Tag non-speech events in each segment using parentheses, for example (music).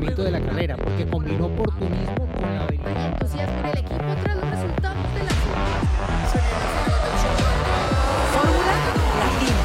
funcionamiento de la carrera, porque combinó oportunismo con la habilidad. entusiasmo en el equipo tras los resultados de la Fórmula Latina.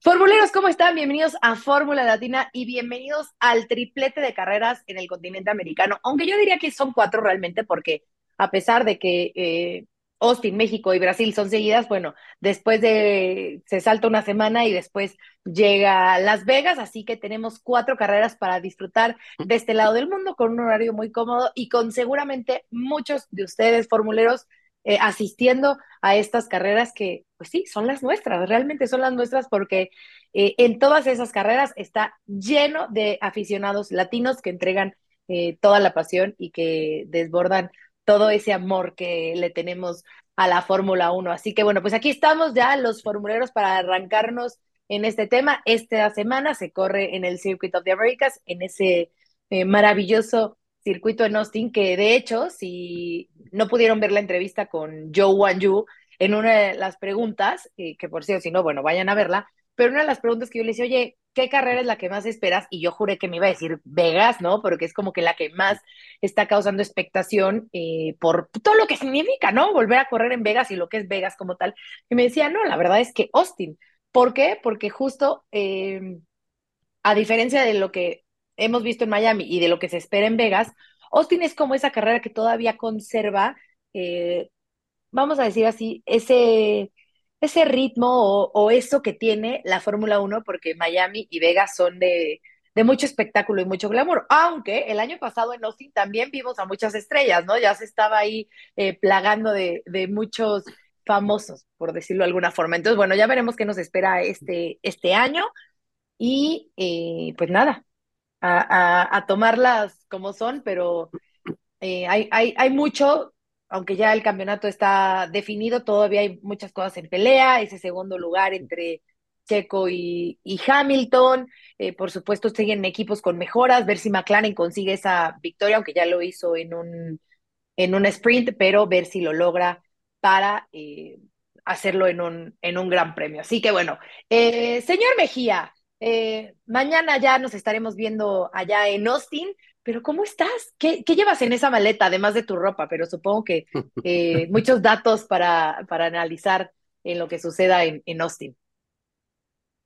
Formuleros, ¿cómo están? Bienvenidos a Fórmula Latina y bienvenidos al triplete de carreras en el continente americano. Aunque yo diría que son cuatro realmente, porque a pesar de que eh, Austin, México y Brasil son seguidas, bueno, después de se salta una semana y después llega Las Vegas, así que tenemos cuatro carreras para disfrutar de este lado del mundo con un horario muy cómodo y con seguramente muchos de ustedes formuleros eh, asistiendo a estas carreras que, pues sí, son las nuestras, realmente son las nuestras porque eh, en todas esas carreras está lleno de aficionados latinos que entregan eh, toda la pasión y que desbordan todo ese amor que le tenemos a la Fórmula 1. Así que bueno, pues aquí estamos ya los formuleros para arrancarnos en este tema. Esta semana se corre en el Circuit of the Americas, en ese eh, maravilloso circuito en Austin, que de hecho, si no pudieron ver la entrevista con Joe Wanju, en una de las preguntas, eh, que por cierto, si no, bueno, vayan a verla, pero una de las preguntas que yo le decía, oye, ¿qué carrera es la que más esperas? Y yo juré que me iba a decir Vegas, ¿no? Porque es como que la que más está causando expectación eh, por todo lo que significa, ¿no? Volver a correr en Vegas y lo que es Vegas como tal. Y me decía, no, la verdad es que Austin. ¿Por qué? Porque justo, eh, a diferencia de lo que hemos visto en Miami y de lo que se espera en Vegas, Austin es como esa carrera que todavía conserva, eh, vamos a decir así, ese, ese ritmo o, eso que tiene la Fórmula 1, porque Miami y Vegas son de, mucho espectáculo y mucho glamour. Aunque el año pasado en Austin también vimos a muchas estrellas, ¿no? Ya se estaba ahí eh, plagando de, muchos famosos, por decirlo de alguna forma. Entonces, bueno, ya veremos qué nos espera este, este año. Y eh, pues nada, a, tomarlas como son, pero eh, hay, hay, hay mucho, aunque ya el campeonato está definido, todavía hay muchas cosas en pelea, ese segundo lugar entre Checo y, y Hamilton, eh, por supuesto siguen equipos con mejoras, ver si McLaren consigue esa victoria, aunque ya lo hizo en un, en un sprint, pero ver si lo logra para eh, hacerlo en un, en un gran premio. Así que bueno, eh, señor Mejía, eh, mañana ya nos estaremos viendo allá en Austin, pero ¿cómo estás? ¿Qué, ¿Qué, llevas en esa maleta, además de tu ropa? Pero supongo que (laughs) eh, muchos datos para, para analizar en lo que suceda en, en Austin.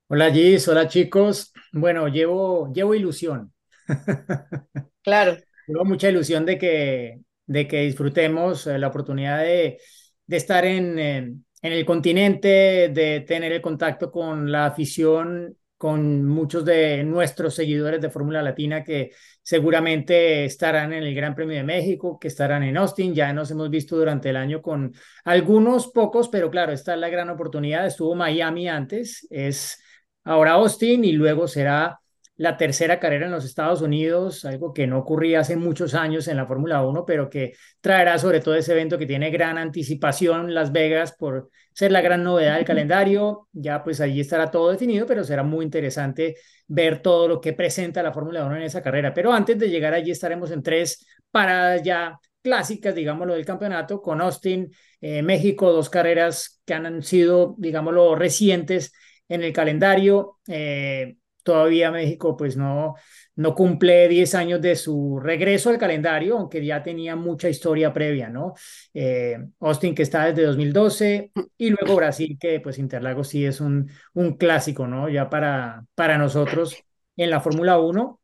Hola Gis, hola chicos. Bueno, llevo, llevo ilusión. (laughs) Claro. Llevo mucha ilusión de que, de que disfrutemos la oportunidad de, de estar en, en, en el continente, de tener el contacto con la afición con muchos de nuestros seguidores de Fórmula Latina que seguramente estarán en el Gran Premio de México, que estarán en Austin. Ya nos hemos visto durante el año con algunos pocos, pero claro, esta es la gran oportunidad. Estuvo Miami antes, es ahora Austin y luego será la tercera carrera en los Estados Unidos, algo que no ocurría hace muchos años en la Fórmula 1, pero que traerá sobre todo ese evento que tiene gran anticipación, Las Vegas, por ser la gran novedad del calendario. Ya pues allí estará todo definido, pero será muy interesante ver todo lo que presenta la Fórmula 1 en esa carrera. Pero antes de llegar allí estaremos en tres paradas ya clásicas, digámoslo, del campeonato, con Austin, eh, México, dos carreras que han sido, digámoslo, recientes en el calendario. Eh, todavía México pues no, no cumple 10 años de su regreso al calendario, aunque ya tenía mucha historia previa, ¿no? Eh, Austin que está desde 2012 y luego Brasil que pues Interlagos sí es un, un clásico, ¿no? Ya para, para nosotros en la Fórmula 1.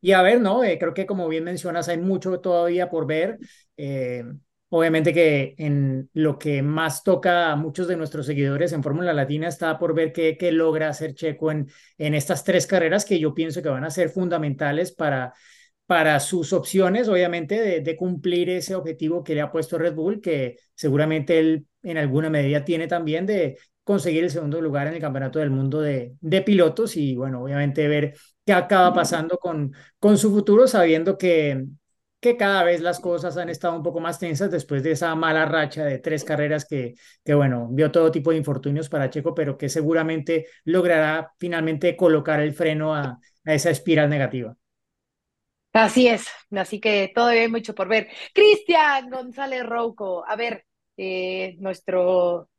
Y a ver, ¿no? Eh, creo que como bien mencionas, hay mucho todavía por ver. Eh, Obviamente que en lo que más toca a muchos de nuestros seguidores en Fórmula Latina está por ver qué, qué, logra hacer Checo en, en estas tres carreras que yo pienso que van a ser fundamentales para, para sus opciones, obviamente, de, de, cumplir ese objetivo que le ha puesto Red Bull, que seguramente él en alguna medida tiene también de conseguir el segundo lugar en el Campeonato del Mundo de, de pilotos y, bueno, obviamente ver qué acaba pasando con, con su futuro, sabiendo que, que cada vez las cosas han estado un poco más tensas después de esa mala racha de tres carreras que, que, bueno, vio todo tipo de infortunios para Checo, pero que seguramente logrará finalmente colocar el freno a, a esa espiral negativa. Así es, así que todavía hay mucho por ver. Cristian González Rouco, a ver, eh, nuestro,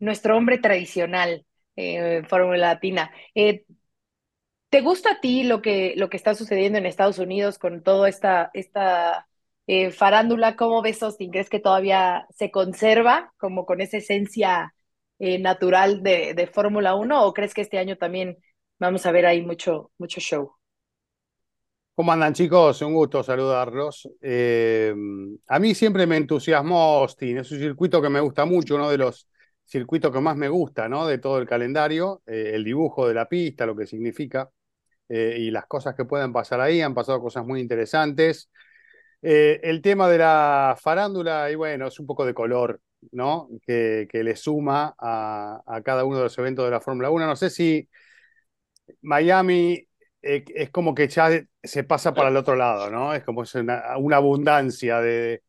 nuestro hombre tradicional, eh, Fórmula Latina. Eh, ¿Te gusta a ti lo que, lo que está sucediendo en Estados Unidos con toda esta, esta eh, farándula? ¿Cómo ves, Austin? ¿Crees que todavía se conserva como con esa esencia eh, natural de, de Fórmula 1 o crees que este año también vamos a ver ahí mucho, mucho show? ¿Cómo andan chicos? Un gusto saludarlos. Eh, a mí siempre me entusiasmó Austin, es un circuito que me gusta mucho, uno de los circuitos que más me gusta, ¿no? De todo el calendario, el dibujo de la pista, lo que significa, eh, y las cosas que pueden pasar ahí, han pasado cosas muy interesantes. el tema de la farándula, y bueno, es un poco de color, ¿no? Que, le suma a, a cada uno de los eventos de la Fórmula 1. No sé si Miami eh, es como que ya se pasa para el otro lado, ¿no? Es como una, abundancia de,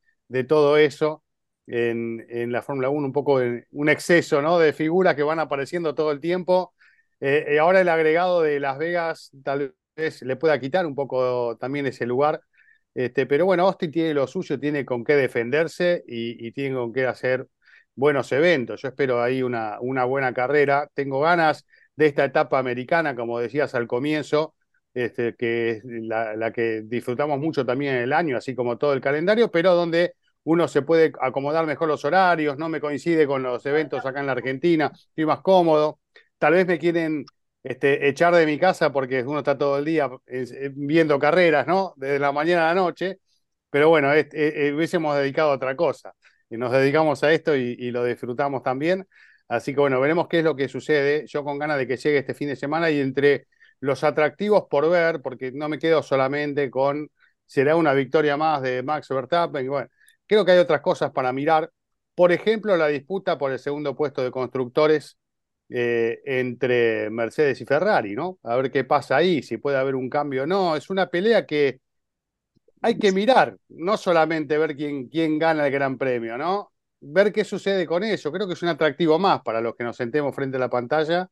todo eso en, en la Fórmula 1, un poco un exceso, ¿no? De figuras que van apareciendo todo el tiempo. Eh, y ahora el agregado de Las Vegas tal vez le pueda quitar un poco también ese lugar. Este, pero bueno, Austin tiene lo suyo, tiene con qué defenderse y, tiene con qué hacer buenos eventos. Yo espero ahí una, buena carrera. Tengo ganas de esta etapa americana, como decías al comienzo, este, que es la, que disfrutamos mucho también en el año, así como todo el calendario, pero donde uno se puede acomodar mejor los horarios, no me coincide con los eventos acá en la Argentina, estoy más cómodo. Tal vez me quieren este, echar de mi casa porque uno está todo el día eh, viendo carreras, ¿no? Desde la mañana a la noche, pero bueno, eh, eh, hubiésemos dedicado a otra cosa y nos dedicamos a esto y, y, lo disfrutamos también. Así que bueno, veremos qué es lo que sucede. Yo con ganas de que llegue este fin de semana y entre los atractivos por ver, porque no me quedo solamente con será una victoria más de Max Verstappen. Bueno, creo que hay otras cosas para mirar. Por ejemplo, la disputa por el segundo puesto de constructores eh, entre Mercedes y Ferrari, ¿no? A ver qué pasa ahí, si puede haber un cambio o no. Es una pelea que hay que mirar, no solamente ver quién, quién gana el Gran Premio, ¿no? Ver qué sucede con eso. Creo que es un atractivo más para los que nos sentemos frente a la pantalla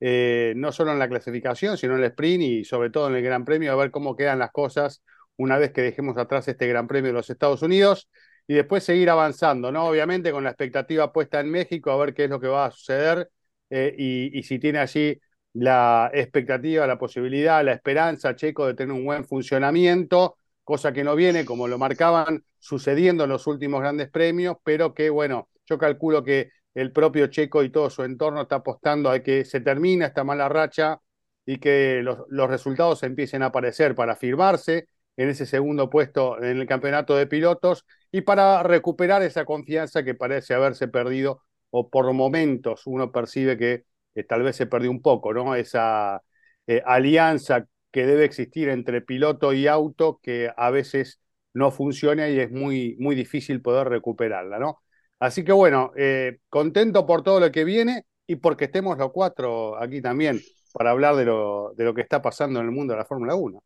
eh, no solo en la clasificación, sino en el sprint y sobre todo en el Gran Premio, a ver cómo quedan las cosas una vez que dejemos atrás este Gran Premio de los Estados Unidos y después seguir avanzando, ¿no? Obviamente con la expectativa puesta en México, a ver qué es lo que va a suceder eh, y, si tiene allí la expectativa, la posibilidad, la esperanza, Checo, de tener un buen funcionamiento, cosa que no viene, como lo marcaban, sucediendo en los últimos grandes premios, pero que, bueno, yo calculo que el propio Checo y todo su entorno está apostando a que se termine esta mala racha y que los, los resultados empiecen a aparecer para firmarse en ese segundo puesto en el campeonato de pilotos y para recuperar esa confianza que parece haberse perdido o por momentos uno percibe que, tal vez se perdió un poco, ¿no? Esa eh, alianza que debe existir entre piloto y auto que a veces no funciona y es muy, muy difícil poder recuperarla, ¿no? Así que bueno, eh, contento por todo lo que viene y porque estemos los cuatro aquí también para hablar de lo, de lo que está pasando en el mundo de la Fórmula 1.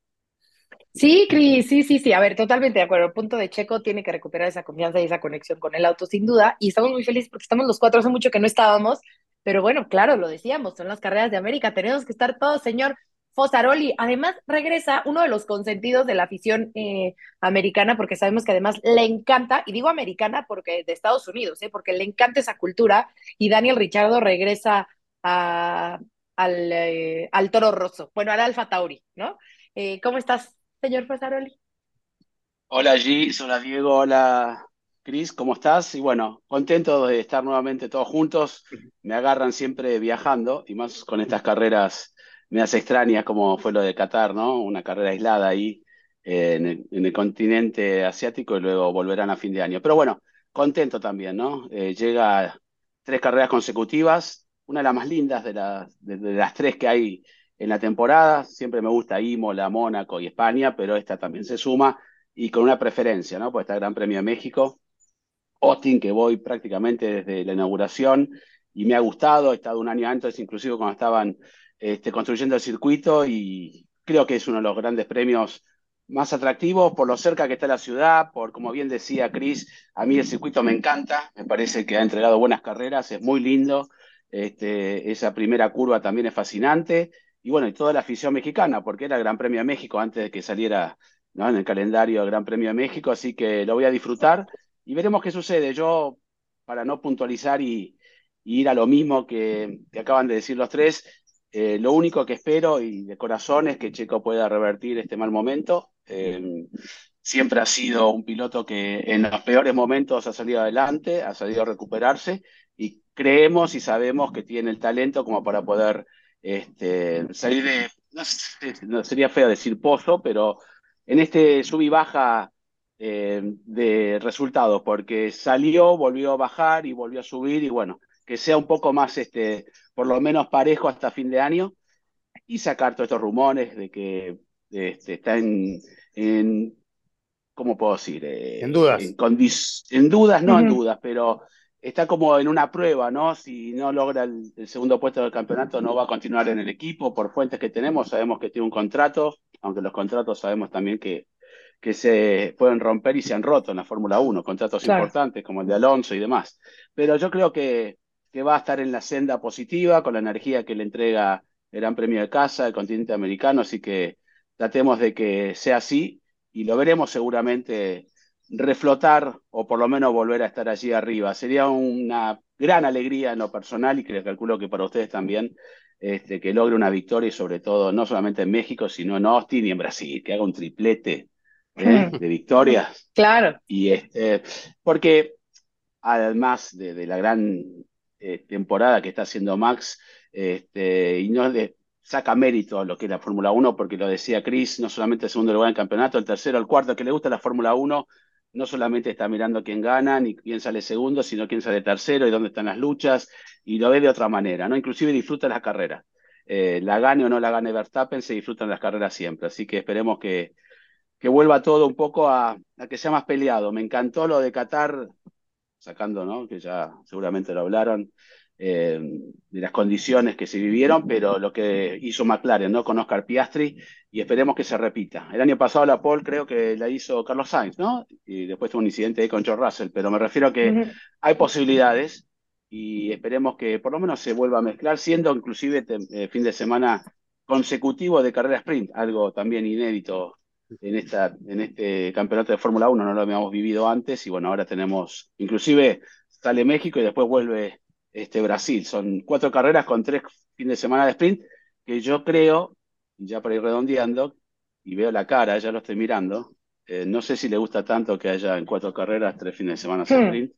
Sí, Cris, sí, sí, sí, a ver, totalmente de acuerdo. El punto de Checo tiene que recuperar esa confianza y esa conexión con el auto, sin duda, y estamos muy felices porque estamos los cuatro, hace mucho que no estábamos, pero bueno, claro, lo decíamos, son las carreras de América, tenemos que estar todos, señor Fosaroli. Además, regresa uno de los consentidos de la afición eh, americana, porque sabemos que además le encanta, y digo americana porque de Estados Unidos, ¿eh? porque le encanta esa cultura, y Daniel Richardo regresa al, eh, al Toro Rosso, bueno, al Alfa Tauri, ¿no? Eh, ¿Cómo estás, señor Fosaroli? Hola G, hola Diego, hola Cris, ¿cómo estás? Y bueno, contento de estar nuevamente todos juntos. Me agarran siempre viajando y más con estas carreras me hace extraña como fue lo de Qatar, ¿no? Una carrera aislada ahí eh, en, el, continente asiático y luego volverán a fin de año. Pero bueno, contento también, ¿no? Eh, llega tres carreras consecutivas, una de las más lindas de, de, las tres que hay en la temporada. Siempre me gusta Imola, Mónaco y España, pero esta también se suma y con una preferencia, ¿no? Pues está el Gran Premio de México. Austin, que voy prácticamente desde la inauguración y me ha gustado, he estado un año antes, inclusive cuando estaban este, construyendo el circuito y creo que es uno de los grandes premios más atractivos por lo cerca que está la ciudad, por como bien decía Chris, a mí el circuito me encanta, me parece que ha entregado buenas carreras, es muy lindo, este, esa primera curva también es fascinante y bueno, y toda la afición mexicana, porque era Gran Premio de México antes de que saliera ¿no? en el calendario Gran Premio de México, así que lo voy a disfrutar y veremos qué sucede. Yo, para no puntualizar y, ir a lo mismo que, que acaban de decir los tres, Eh, lo único que espero y de corazón es que Checo pueda revertir este mal momento. Eh, siempre ha sido un piloto que en los peores momentos ha salido adelante, ha salido a recuperarse y creemos y sabemos que tiene el talento como para poder este, salir de, no, sé, no sería feo decir pozo, pero en este sub y baja eh, de resultados, porque salió, volvió a bajar y volvió a subir y bueno, que sea un poco más, este, por lo menos parejo hasta fin de año y sacar todos estos rumores de que este, está en, en, ¿cómo puedo decir? Eh, en dudas. En, en dudas, no en dudas, pero está como en una prueba, ¿no? Si no logra el, el segundo puesto del campeonato, no va a continuar en el equipo. Por fuentes que tenemos, sabemos que tiene un contrato, aunque los contratos sabemos también que, que se pueden romper y se han roto en la Fórmula 1, contratos Claro. importantes como el de Alonso y demás. Pero yo creo que, que va a estar en la senda positiva, con la energía que le entrega el Gran Premio de Casa, el continente americano, así que tratemos de que sea así y lo veremos seguramente reflotar o por lo menos volver a estar allí arriba. Sería una gran alegría en lo personal y que calculo que para ustedes también, este, que logre una victoria y sobre todo no solamente en México, sino en Austin y en Brasil, que haga un triplete ¿eh? (laughs) de victorias. Claro. Y este, porque además de, de la gran eh, temporada que está haciendo Max, este, y no le saca mérito a lo que es la Fórmula 1, porque lo decía Chris, no solamente el segundo lugar en el campeonato, el tercero, el cuarto, que le gusta la Fórmula 1, no solamente está mirando quién gana, ni quién sale segundo, sino quién sale tercero y dónde están las luchas, y lo ve de otra manera, ¿no? Inclusive disfruta las carreras. Eh, la gane o no la gane Verstappen, se disfrutan las carreras siempre. Así que esperemos que, que vuelva todo un poco a, a que sea más peleado. Me encantó lo de Qatar, sacando, ¿no? Que ya seguramente lo hablaron, eh, de las condiciones que se vivieron, pero lo que hizo McLaren, ¿no? Con Oscar Piastri, y esperemos que se repita. El año pasado la pole creo que la hizo Carlos Sainz, ¿no? Y después tuvo un incidente ahí con George Russell, pero me refiero a que hay posibilidades y esperemos que por lo menos se vuelva a mezclar, siendo inclusive eh, fin de semana consecutivo de carrera sprint, algo también inédito en esta, en este campeonato de Fórmula 1, no lo habíamos vivido antes, y bueno, ahora tenemos, inclusive sale México y después vuelve este Brasil. Son cuatro carreras con tres fines de semana de sprint, que yo creo, ya para ir redondeando, y veo la cara, ya lo estoy mirando, eh, no sé si le gusta tanto que haya en cuatro carreras tres fines de semana de Hmm. sprint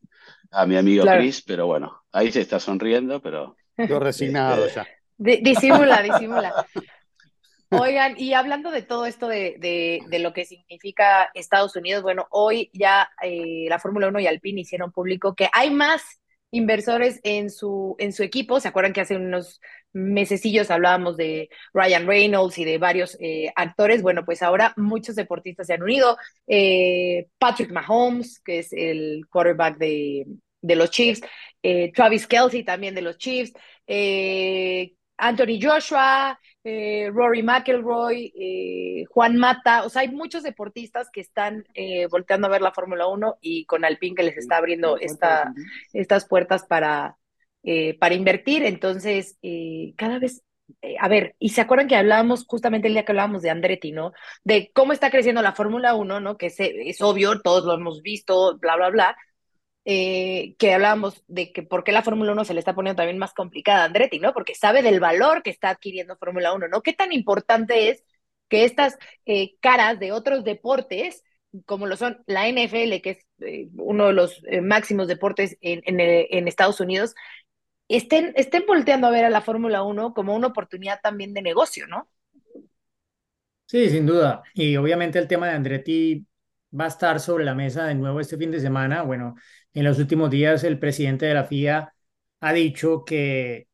a mi amigo Claro. Chris, pero bueno, ahí se está sonriendo, pero (laughs) Yo resignado Este, ya. Di- disimula, disimula. Oigan, y hablando de todo esto de, de- de lo que significa Estados Unidos, bueno, hoy ya eh, la Fórmula 1 y Alpine hicieron público que hay más inversores en su, en su equipo. ¿Se acuerdan que hace unos mesecillos hablábamos de Ryan Reynolds y de varios eh, actores? Bueno, pues ahora muchos deportistas se han unido. Eh, Patrick Mahomes, que es el quarterback de, de los Chiefs, eh, Travis Kelsey también de los Chiefs, Anthony Joshua, eh, Rory McIlroy, eh, Juan Mata, o sea, hay muchos deportistas que están eh, volteando a ver la Fórmula 1 y con Alpine que les está abriendo esta, estas puertas para, eh, para invertir. Entonces, eh, cada vez, eh, a ver, y se acuerdan que hablábamos justamente el día que hablábamos de Andretti, ¿no? De cómo está creciendo la Fórmula 1, ¿no? Que es, es obvio, todos lo hemos visto, bla, bla, bla. Eh, que hablábamos de que por qué la Fórmula 1 se le está poniendo también más complicada a Andretti, ¿no? Porque sabe del valor que está adquiriendo Fórmula 1, ¿no? Qué tan importante es que estas eh, caras de otros deportes, como lo son la NFL, que es eh, uno de los máximos deportes en, en, en, Estados Unidos, estén, estén volteando a ver a la Fórmula 1 como una oportunidad también de negocio, ¿no? Sí, sin duda. Y obviamente el tema de Andretti va a estar sobre la mesa de nuevo este fin de semana. Bueno, en los últimos días el presidente de la FIA ha dicho que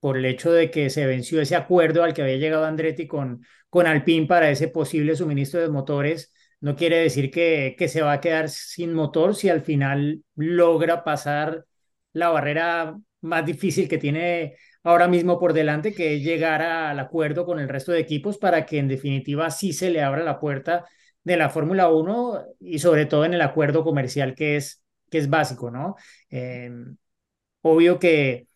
por el hecho de que se venció ese acuerdo al que había llegado Andretti con, con Alpine para ese posible suministro de motores, no quiere decir que, que se va a quedar sin motor si al final logra pasar la barrera más difícil que tiene ahora mismo por delante, que es llegar al acuerdo con el resto de equipos para que en definitiva sí se le abra la puerta de la Fórmula 1 y sobre todo en el acuerdo comercial que es, que es básico, ¿no? Eh, obvio que,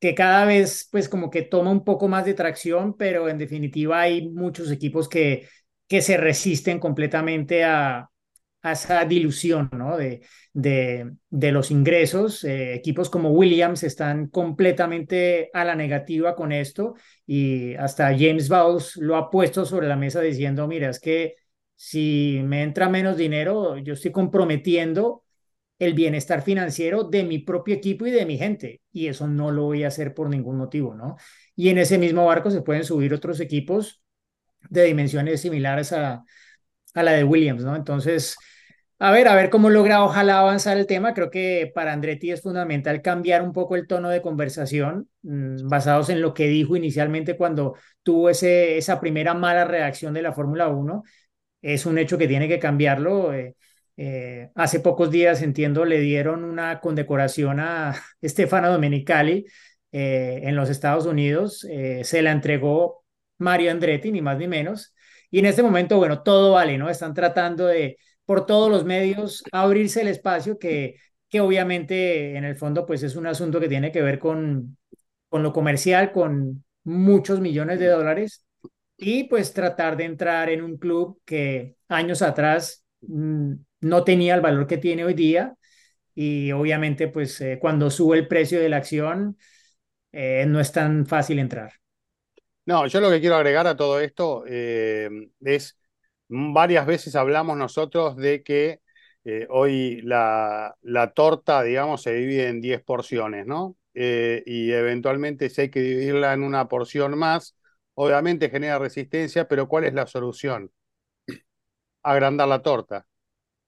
que cada vez pues como que toma un poco más de tracción, pero en definitiva hay muchos equipos que, que se resisten completamente a, a esa dilución ¿no? de, de, de los ingresos. Eh, equipos como Williams están completamente a la negativa con esto y hasta James Bowles lo ha puesto sobre la mesa diciendo, mira, es que si me entra menos dinero, yo estoy comprometiendo el bienestar financiero de mi propio equipo y de mi gente, y eso no lo voy a hacer por ningún motivo, ¿no? Y en ese mismo barco se pueden subir otros equipos de dimensiones similares a, a la de Williams, ¿no? Entonces, a ver, a ver cómo logra ojalá avanzar el tema. Creo que para Andretti es fundamental cambiar un poco el tono de conversación, mmm, basados en lo que dijo inicialmente cuando tuvo ese, esa primera mala reacción de la Fórmula 1. Es un hecho que tiene que cambiarlo. Eh, eh, hace pocos días, entiendo, le dieron una condecoración a (laughs) Stefano Domenicali eh, en los Estados Unidos. Eh, se la entregó Mario Andretti, ni más ni menos. Y en este momento, bueno, todo vale, ¿no? Están tratando de, por todos los medios, abrirse el espacio que, que obviamente en el fondo, pues es un asunto que tiene que ver con, con lo comercial, con muchos millones de dólares y pues tratar de entrar en un club que años atrás mmm, no tenía el valor que tiene hoy día y obviamente pues eh, cuando sube el precio de la acción eh, no es tan fácil entrar. No, yo lo que quiero agregar a todo esto eh, es, varias veces hablamos nosotros de que hoy la, la, torta, digamos, se divide en 10 porciones, ¿no? Y eventualmente si hay que dividirla en una porción más, obviamente genera resistencia, pero ¿cuál es la solución? (clears throat) Agrandar la torta,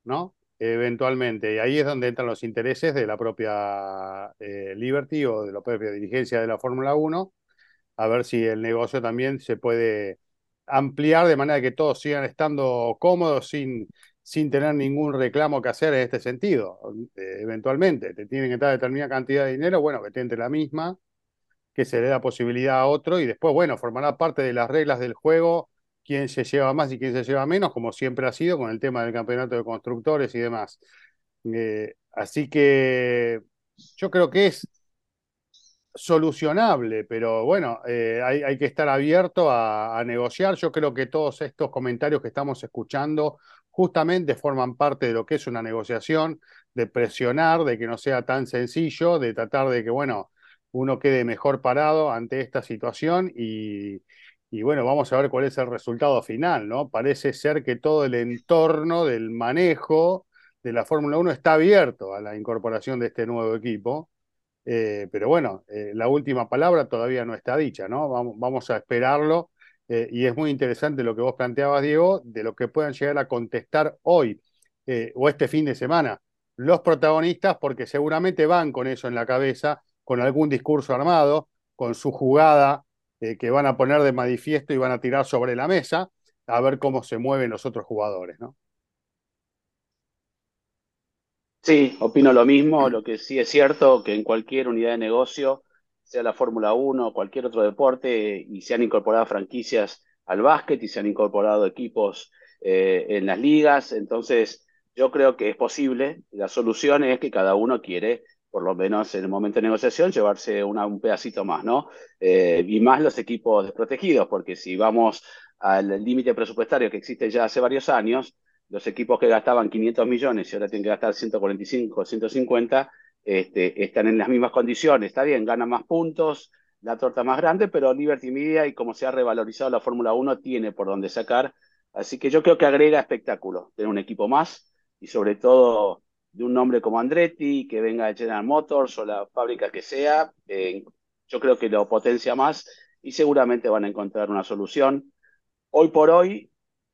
¿no? Eventualmente, y ahí es donde entran los intereses de la propia Liberty o de la propia dirigencia de la Fórmula 1 a ver si el negocio también se puede ampliar de manera que todos sigan estando cómodos sin, sin tener ningún reclamo que hacer en este sentido. Eh, eventualmente, te tienen que dar determinada cantidad de dinero, bueno, que te entre la misma, que se le da posibilidad a otro y después, bueno, formará parte de las reglas del juego quién se lleva más y quién se lleva menos, como siempre ha sido con el tema del campeonato de constructores y demás. Eh, así que yo creo que es solucionable, pero bueno, eh, hay, que estar abierto a, a, negociar. Yo creo que todos estos comentarios que estamos escuchando justamente forman parte de lo que es una negociación, de presionar, de que no sea tan sencillo, de tratar de que, bueno, uno quede mejor parado ante esta situación y, y bueno, vamos a ver cuál es el resultado final, ¿no? Parece ser que todo el entorno del manejo de la Fórmula 1 está abierto a la incorporación de este nuevo equipo. Eh, pero bueno, eh, la última palabra todavía no está dicha, ¿no? Vamos, vamos a esperarlo. Eh, y es muy interesante lo que vos planteabas, Diego, de lo que puedan llegar a contestar hoy o este fin de semana los protagonistas, porque seguramente van con eso en la cabeza, con algún discurso armado, con su jugada eh, que van a poner de manifiesto y van a tirar sobre la mesa, a ver cómo se mueven los otros jugadores, ¿no? Sí, opino lo mismo. Lo que sí es cierto que en cualquier unidad de negocio, sea la Fórmula 1 o cualquier otro deporte, y se han incorporado franquicias al básquet y se han incorporado equipos eh, en las ligas, entonces yo creo que es posible. La solución es que cada uno quiere, por lo menos en el momento de negociación, llevarse un pedacito más, ¿no? Eh, y más los equipos desprotegidos, porque si vamos al límite presupuestario que existe ya hace varios años, los equipos que gastaban 500 millones y ahora tienen que gastar 145, 150, este, están en las mismas condiciones. Está bien, ganan más puntos, la torta más grande, pero Liberty Media y como se ha revalorizado la Fórmula 1 tiene por dónde sacar. Así que yo creo que agrega espectáculo tener un equipo más y sobre todo de un nombre como Andretti, que venga de General Motors o la fábrica que sea, eh, yo creo que lo potencia más y seguramente van a encontrar una solución. Hoy por hoy,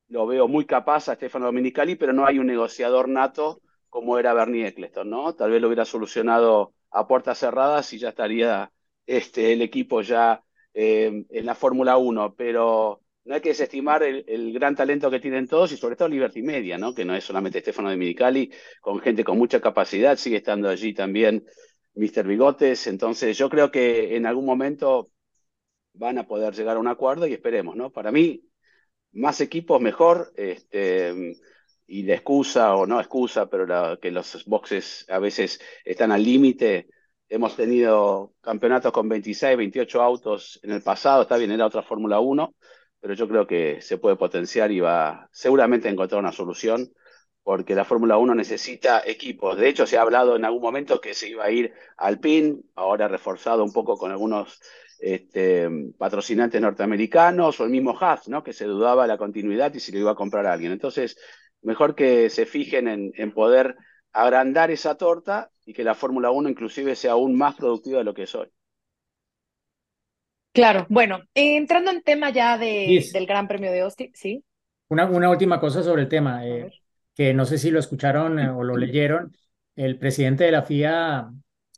lo veo muy capaz a Stefano Dominicali, pero no hay un negociador nato como era Bernie Eccleston, ¿no? Tal vez lo hubiera solucionado a puertas cerradas y ya estaría este, el equipo ya eh, en la Fórmula 1, pero no hay que desestimar el, gran talento que tienen todos y sobre todo Liberty Media, ¿no? Que no es solamente Stefano Dominicali, con gente con mucha capacidad, sigue estando allí también Mr. Bigotes, entonces yo creo que en algún momento van a poder llegar a un acuerdo y esperemos, ¿no? Para mí, más equipos mejor, este, y de excusa o no excusa, pero la, que los boxes a veces están al límite. Hemos tenido campeonatos con 26, 28 autos en el pasado, está bien, era otra Fórmula 1, pero yo creo que se puede potenciar y va seguramente a encontrar una solución porque la Fórmula 1 necesita equipos. De hecho, se ha hablado en algún momento que se iba a ir al PIN, ahora reforzado un poco con algunos este, patrocinantes norteamericanos, o el mismo Haas, ¿no? que se dudaba la continuidad y si lo iba a comprar a alguien. Entonces, mejor que se fijen en, en poder agrandar esa torta y que la Fórmula 1 inclusive sea aún más productiva de lo que es hoy. Claro, bueno, entrando en tema ya de, Yes. del Gran Premio de Austin, ¿sí? Una, una última cosa sobre el tema, eh, que no sé si lo escucharon eh, o lo leyeron. El presidente de la FIA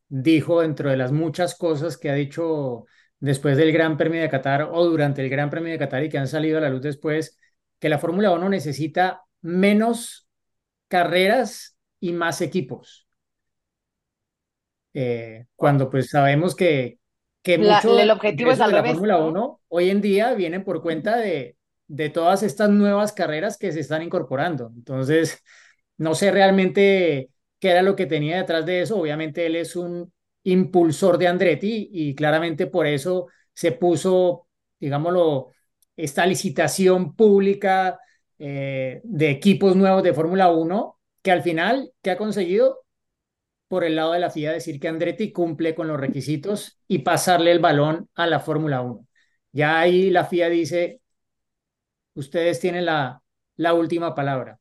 dijo, dentro de las muchas cosas que ha dicho después del Gran Premio de Qatar o durante el Gran Premio de Qatar y que han salido a la luz después, que la Fórmula 1 necesita menos carreras y más equipos. Eh, cuando pues sabemos que, que La- mucho el objetivo es al de la Fórmula ¿no? 1 hoy en día vienen por cuenta de, de todas estas nuevas carreras que se están incorporando. Entonces, no sé realmente qué era lo que tenía detrás de eso. Obviamente él es un impulsor de Andretti y claramente por eso se puso, digámoslo, esta licitación pública eh, de equipos nuevos de Fórmula 1, que al final, ¿qué ha conseguido? Por el lado de la FIA decir que Andretti cumple con los requisitos y pasarle el balón a la Fórmula 1. Ya ahí la FIA dice, ustedes tienen la, la última palabra.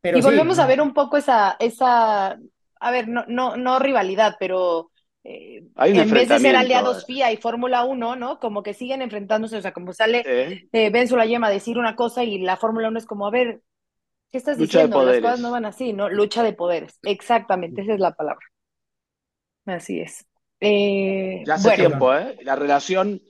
Pero Y sí, volvemos a ver un poco esa, esa, a ver, no, no, no rivalidad, pero eh, Hay un en vez de ser aliados FIA y Fórmula 1, ¿no? Como que siguen enfrentándose, o sea, como sale ¿eh? eh, Ben Sulayem a decir una cosa y la Fórmula 1 es como, a ver, ¿qué estás Lucha de diciendo? Las cosas no van así, ¿no? Lucha de poderes, exactamente, esa es la palabra. Así es. Eh, Ya hace bueno, tiempo, ¿eh? La relación,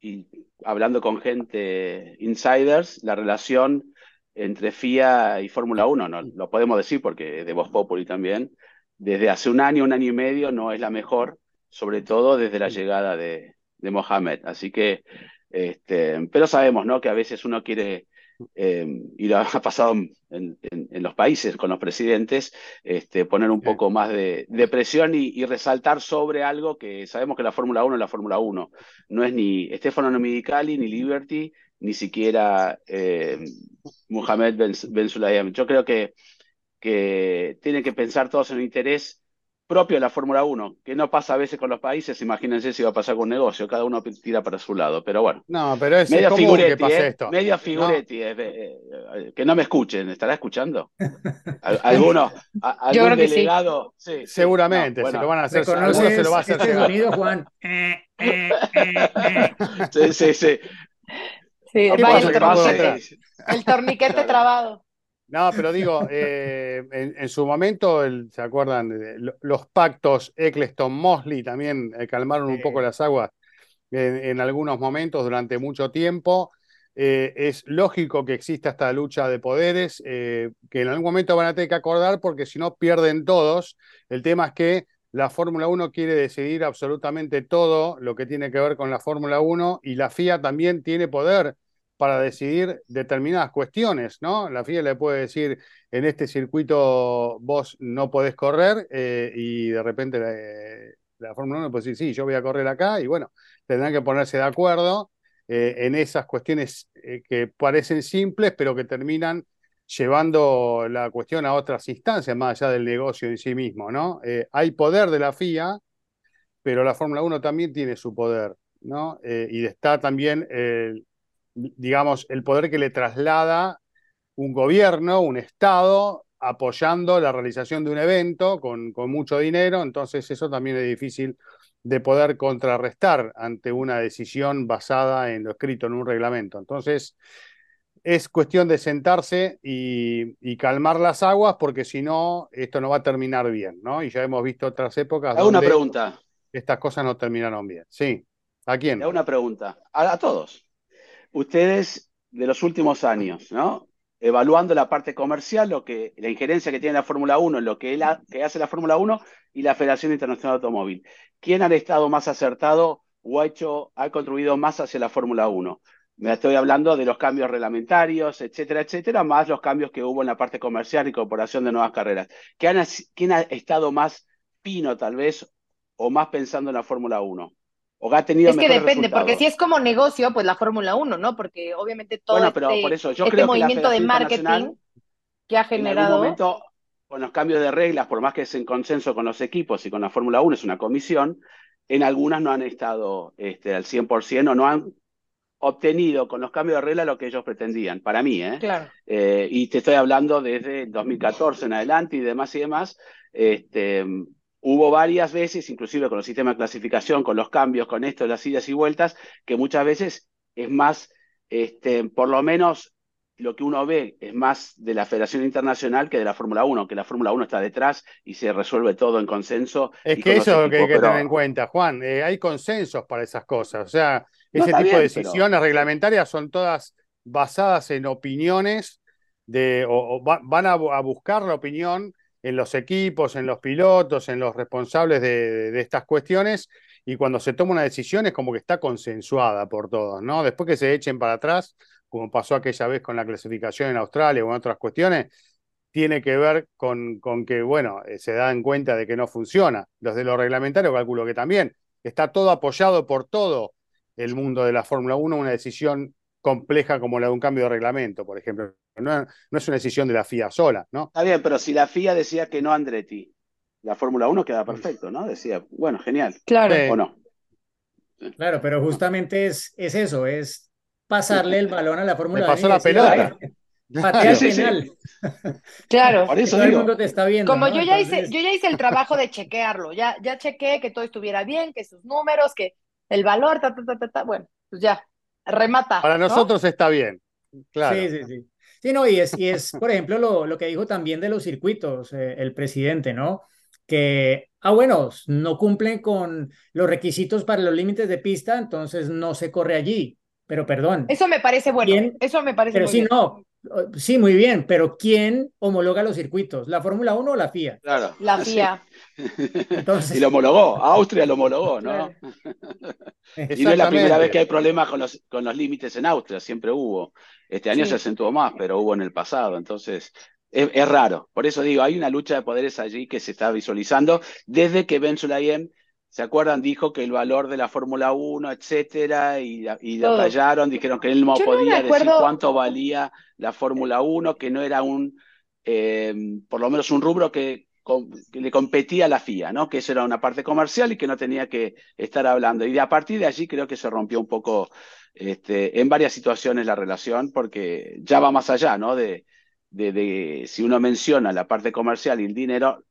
y hablando con gente insiders, la relación entre FIA y Fórmula 1, no, lo podemos decir porque es de Voz Populi también, desde hace un año, un año y medio no es la mejor, sobre todo desde la llegada de, de Mohamed. Así que, este, pero sabemos, ¿no? Que a veces uno quiere, eh, y lo (laughs) ha pasado en, en- en los países con los presidentes, este, poner un poco más de, de presión y, y resaltar sobre algo que sabemos que la Fórmula 1 es la Fórmula 1. No es ni Stefano Domenicali, ni Liberty, ni siquiera eh, Mohamed Ben, Ben Sulayem. Yo creo que, que tienen que pensar todos en el interés propio de la Fórmula 1, que no pasa a veces con los países, imagínense si va a pasar con un negocio, cada uno tira para su lado, pero bueno. No, pero es, Medio común que pase ¿eh? esto. Medio No, figuretti, eh, eh, eh, que no me escuchen, ¿estará escuchando? (laughs) ¿Al- ¿Alguno, a- Yo algún creo que sí. delegado? Sí, sí, seguramente, no, se lo van a hacer, alguno se ¿reconoces lo va a hacer este sonido, Juan? Eh, eh, eh, eh. sí, sí, sí. sí, No ¿Qué va pasa el que no el torniquete trabado. No, pero digo, (laughs) eh, en, en su momento, el- ¿se acuerdan? de lo- Los pactos Eccleston-Mosley también eh, calmaron un poco Eh, las aguas en, en algunos momentos durante mucho tiempo. Eh, es lógico que exista esta lucha de poderes, eh, que en algún momento van a tener que acordar porque si no pierden todos. El tema es que la Fórmula 1 quiere decidir absolutamente todo lo que tiene que ver con la Fórmula 1 y la FIA también tiene poder para decidir determinadas cuestiones, ¿no? La FIA le puede decir, en este circuito vos no podés correr eh, y de repente la, la Fórmula 1 puede decir, sí, yo voy a correr acá y bueno, tendrán que ponerse de acuerdo eh, en esas cuestiones eh, que parecen simples, pero que terminan llevando la cuestión a otras instancias más allá del negocio en sí mismo, ¿no? Eh, hay poder de la FIA, pero la Fórmula 1 también tiene su poder, ¿no? Eh, y está también, eh, digamos, el poder que le traslada un gobierno, un Estado, apoyando la realización de un evento con, con mucho dinero, entonces eso también es difícil de poder contrarrestar ante una decisión basada en lo escrito en un reglamento. Entonces, es cuestión de sentarse y, y calmar las aguas, porque si no, esto no va a terminar bien, ¿no? Y ya hemos visto otras épocas Hago una pregunta, estas cosas no terminaron bien. Sí. ¿A hago quién? una pregunta a, a todos. Ustedes de los últimos años, ¿no? Evaluando la parte comercial, lo que, la injerencia que tiene la Fórmula 1, lo que, hace la Fórmula 1 y la Federación Internacional de Automóvil. ¿Quién ha estado más acertado o ha hecho, ha contribuido más hacia la Fórmula 1? Me estoy hablando de los cambios reglamentarios, etcétera, etcétera, más los cambios que hubo en la parte comercial y incorporación de nuevas carreras. ¿Quién ha, quién ha estado más fino, tal vez, o más pensando en la Fórmula 1? ¿O ha tenido Es que depende, porque si es como negocio, pues la Fórmula 1, ¿no? Porque obviamente todo Bueno, pero este, por eso yo este creo que la movimiento de marketing, que ha En algún generado. momento, con los cambios de reglas, por más que es en consenso con los equipos y con la Fórmula 1, es una comisión, en algunas no han estado este, al 100% o no han obtenido con los cambios de regla lo que ellos pretendían, para mí, ¿eh? Claro. Eh, y te estoy hablando desde 2014 en adelante y demás y demás. Este, hubo varias veces, inclusive con el sistema de clasificación, con los cambios, con esto, las idas y vueltas, que muchas veces es más, este, por lo menos lo que uno ve es más de la Federación Internacional que de la Fórmula 1, que la Fórmula 1 está detrás y se resuelve todo en consenso. Es que eso es lo que hay que tener en cuenta, Juan. Eh, hay consensos para esas cosas. O sea, ese tipo de pero- decisiones reglamentarias son todas basadas en opiniones de, o, o va- van a buscar la opinión en los equipos, en los pilotos, en los responsables de, estas cuestiones. Y cuando se toma una decisión es como que está consensuada por todos, ¿no? Después que se echen para atrás, como pasó aquella vez con la clasificación en Australia o en otras cuestiones, tiene que ver con, que, bueno, eh, se dan cuenta de que no funciona. Los de los reglamentarios calculo que también. Está todo apoyado por todo el mundo de la Fórmula 1, una decisión compleja como la de un cambio de reglamento, por ejemplo. No, no es una decisión de la FIA sola, ¿no? Está bien, pero si la FIA decía que no Andretti, la Fórmula 1 queda perfecto, ¿no? Decía, bueno, genial, Claro. O no. Claro, pero justamente es, es eso, es pasarle el balón a la Fórmula pasó 1 y la decir, pelota. "Oye, Patea el Sí, sí, sí. penal. (laughs) Claro. Por eso Todo el mundo te está viendo. Como ¿no? yo ya hice, yo ya hice el trabajo de chequearlo, ya, ya chequeé que todo estuviera bien, que sus números, que el valor, ta, ta, ta, ta, ta, bueno, pues ya, remata. Para ¿no? nosotros está bien, claro. Sí, sí, sí. Sí, no, y es, y es, por ejemplo, lo, lo que dijo también de los circuitos, eh, el presidente, ¿no? Que, ah, bueno, no cumplen con los requisitos para los límites de pista, entonces no se corre allí. Pero perdón, Eso me parece bueno, Bien, eso me parece pero sí, bien. no, sí, muy bien, pero ¿quién homologa los circuitos? ¿La Fórmula 1 o la FIA? claro. La Sí. FIA. Entonces- Y lo homologó, Austria lo homologó, ¿no? (laughs) Y no es la primera vez que hay problemas con los, con los límites en Austria, siempre hubo. Este año Sí. se acentuó más, pero hubo en el pasado, entonces es, es raro. Por eso digo, hay una lucha de poderes allí que se está visualizando desde que Ben Sulayem, ¿se acuerdan? Dijo que el valor de la Fórmula 1, etcétera, y, y rayaron, dijeron que él no Yo no me podía decir cuánto valía la Fórmula 1, que no era un, eh, por lo menos un rubro que, le competía a la FIA, ¿no? Que eso era una parte comercial y que no tenía que estar hablando. Y de, a partir de allí creo que se rompió un poco este, en varias situaciones la relación, porque ya va más allá, ¿no? De, de, de si uno menciona la parte comercial y el dinero,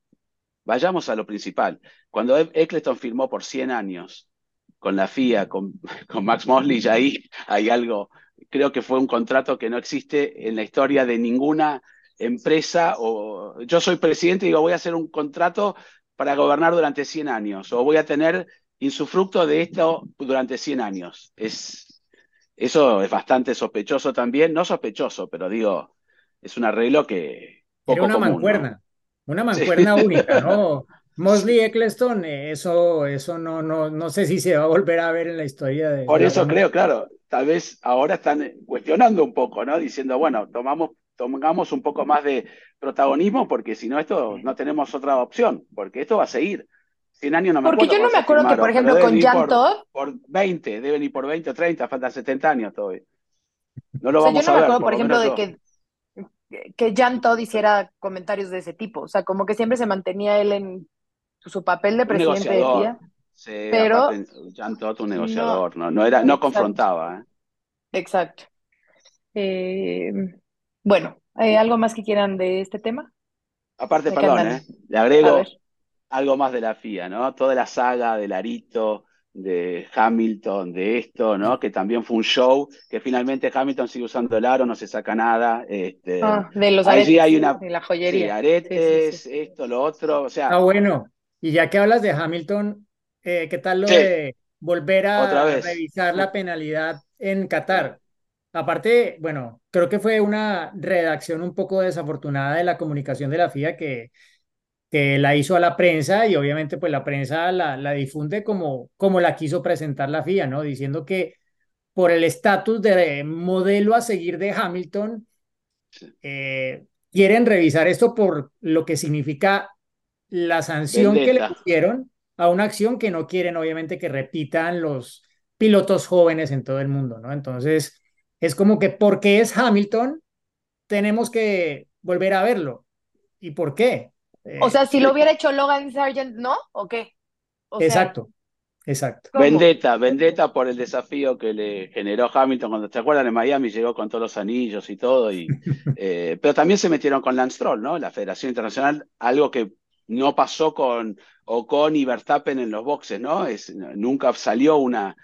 vayamos a lo principal. Cuando Eccleston firmó por 100 años con la FIA, con, (laughs) con Max Mosley, ya ahí hay algo, creo que fue un contrato que no existe en la historia de ninguna empresa o yo soy presidente y digo voy a hacer un contrato para gobernar durante 100 años o voy a tener insufructo de esto durante 100 años. Es, eso es bastante sospechoso también, no sospechoso, pero digo, es un arreglo que poco Era una común, ¿no? Mancuerna, una Sí. mancuerna única, ¿no? (laughs) Mosley Eccleston, eso, eso no, no, no sé si se va a volver a ver en la historia de. Por eso creo, claro, tal vez ahora están cuestionando un poco, ¿no? Diciendo, bueno, tomamos, tomamos un poco más de protagonismo porque si no, esto no tenemos otra opción, porque esto va a seguir. 100 años no me Porque acuerdo yo no me acuerdo que, por ejemplo, con Jan por, Todd, por 20, deben ir por 20 o 30, faltan 70 años todavía. No lo o sea, yo vamos no a me ver, acuerdo, por por lo ejemplo, de yo. que, que Jan Todd hiciera comentarios de ese tipo. O sea, como que siempre se mantenía él en su papel de presidente de. FIA. Sí, Pero- aparte, Jan Todt, un negociador, no, no, era, no Exacto. confrontaba, ¿eh? Exacto. Eh, bueno, ¿hay algo más que quieran de este tema? Aparte, ¿De qué perdón? ¿eh? Le agrego algo más de la FIA, ¿no? Toda la saga del Arito, de Hamilton, de esto, ¿no? Que también fue un show, que finalmente Hamilton sigue usando el aro, no se saca nada. Este, Ah, de los allí aretes, hay una, de la sí, joyería. aretes, Sí, sí, esto, lo otro, o Ah, sea, bueno. Y ya que hablas de Hamilton, eh, ¿qué tal lo Sí. de volver a revisar la penalidad en Qatar? Aparte, bueno, creo que fue una redacción un poco desafortunada de la comunicación de la FIA que, que la hizo a la prensa y obviamente pues la prensa la, la difunde como, como la quiso presentar la FIA, ¿no? Diciendo que por el estatus de modelo a seguir de Hamilton, eh, quieren revisar esto por lo que significa la sanción que le pusieron a una acción que no quieren, obviamente, que repitan los pilotos jóvenes en todo el mundo, ¿no? Entonces, es como que porque es Hamilton, tenemos que volver a verlo. ¿Y por qué? O sea, si lo hubiera hecho Logan Sargent, ¿no? ¿O qué? O sea, exacto, exacto. ¿cómo? Vendetta, vendetta por el desafío que le generó Hamilton cuando te acuerdan en Miami llegó con todos los anillos y todo, y, (laughs) eh, pero también se metieron con Lance Stroll, ¿no? La Federación Internacional, algo que no pasó con Ocon y Verstappen en los boxes, ¿no? Es, nunca salió una,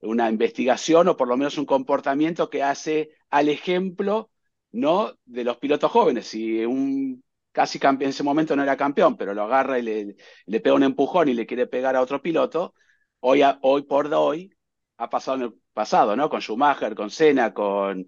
una investigación o por lo menos un comportamiento que hace al ejemplo, ¿no? De los pilotos jóvenes. Si un casi campeón, en ese momento no era campeón, pero lo agarra y le, le pega un empujón y le quiere pegar a otro piloto, hoy, a- hoy por hoy ha pasado en el pasado, ¿no? Con Schumacher, con Senna, con,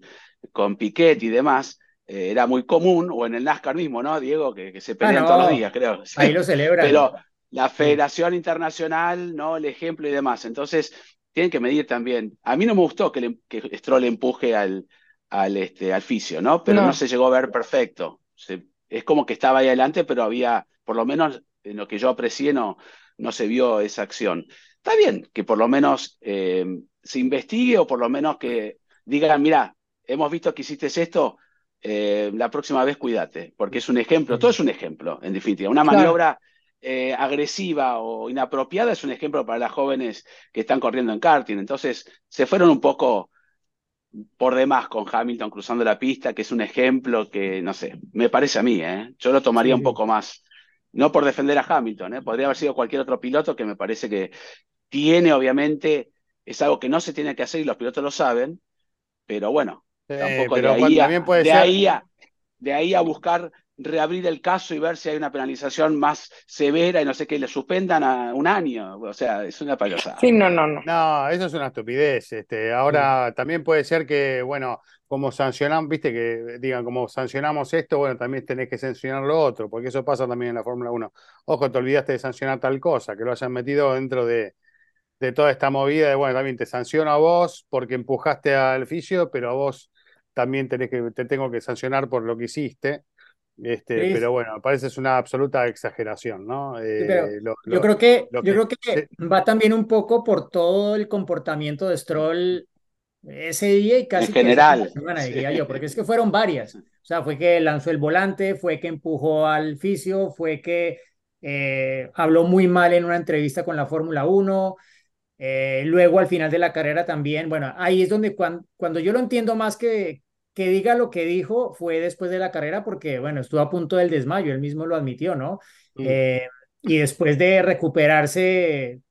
con Piquet y demás. eh, era muy común, o en el NASCAR mismo, ¿no, Diego? Que, que se pelean no. todos los días, creo. Ahí lo (laughs) celebran. Pero la Federación Internacional, ¿no? El ejemplo y demás. Entonces, tienen que medir también. A mí no me gustó que, le- que Stroll empuje al, al, este, al fisio, ¿no? Pero no. No. se llegó a ver perfecto. Se- es como que estaba ahí adelante, pero había, por lo menos en lo que yo aprecié, no, no se vio esa acción. Está bien que por lo menos eh, se investigue o por lo menos que digan, mira, hemos visto que hiciste esto, eh, la próxima vez cuídate, porque es un ejemplo, todo es un ejemplo, en definitiva. Una Claro. maniobra eh, agresiva o inapropiada es un ejemplo para las jóvenes que están corriendo en karting. Entonces, se fueron un poco por demás con Hamilton cruzando la pista, que es un ejemplo que, no sé, me parece a mí, ¿eh? Yo lo tomaría Sí, un poco más, no por defender a Hamilton, ¿eh? Podría haber sido cualquier otro piloto que me parece que tiene, obviamente, es algo que no se tiene que hacer y los pilotos lo saben, pero bueno, tampoco de pero ahí cuando- a, también puede de ser. ahí a, de ahí a buscar reabrir el caso y ver si hay una penalización más severa y no sé qué, le suspendan a un año. O sea, es una payasada. Sí, no, no, no. No, eso es una estupidez. Este, ahora también puede ser que, bueno, como sancionamos, viste, que digan, como sancionamos esto, bueno, también tenés que sancionar lo otro, porque eso pasa también en la Fórmula 1. Ojo, te olvidaste de sancionar tal cosa, que lo hayan metido dentro de, de toda esta movida de, bueno, también te sanciono a vos porque empujaste al fisio, pero a vos también tenés que, te tengo que sancionar por lo que hiciste. Este, Sí. pero bueno, parece es una absoluta exageración, ¿no? Sí, pero Eh, lo- Yo creo que, lo yo creo que- que va también un poco por todo el comportamiento de Stroll ese día y casi En que general, semana, sí. diría yo, porque es que fueron varias. O sea, fue que lanzó el volante, fue que empujó al fisio, fue que eh, habló muy mal en una entrevista con la Fórmula 1. eh, luego al final de la carrera también, bueno, ahí es donde cuan- cuando yo lo entiendo más que, que diga lo que dijo fue después de la carrera porque, bueno, estuvo a punto del desmayo, él mismo lo admitió, ¿no? Mm. Eh, y después de recuperarse,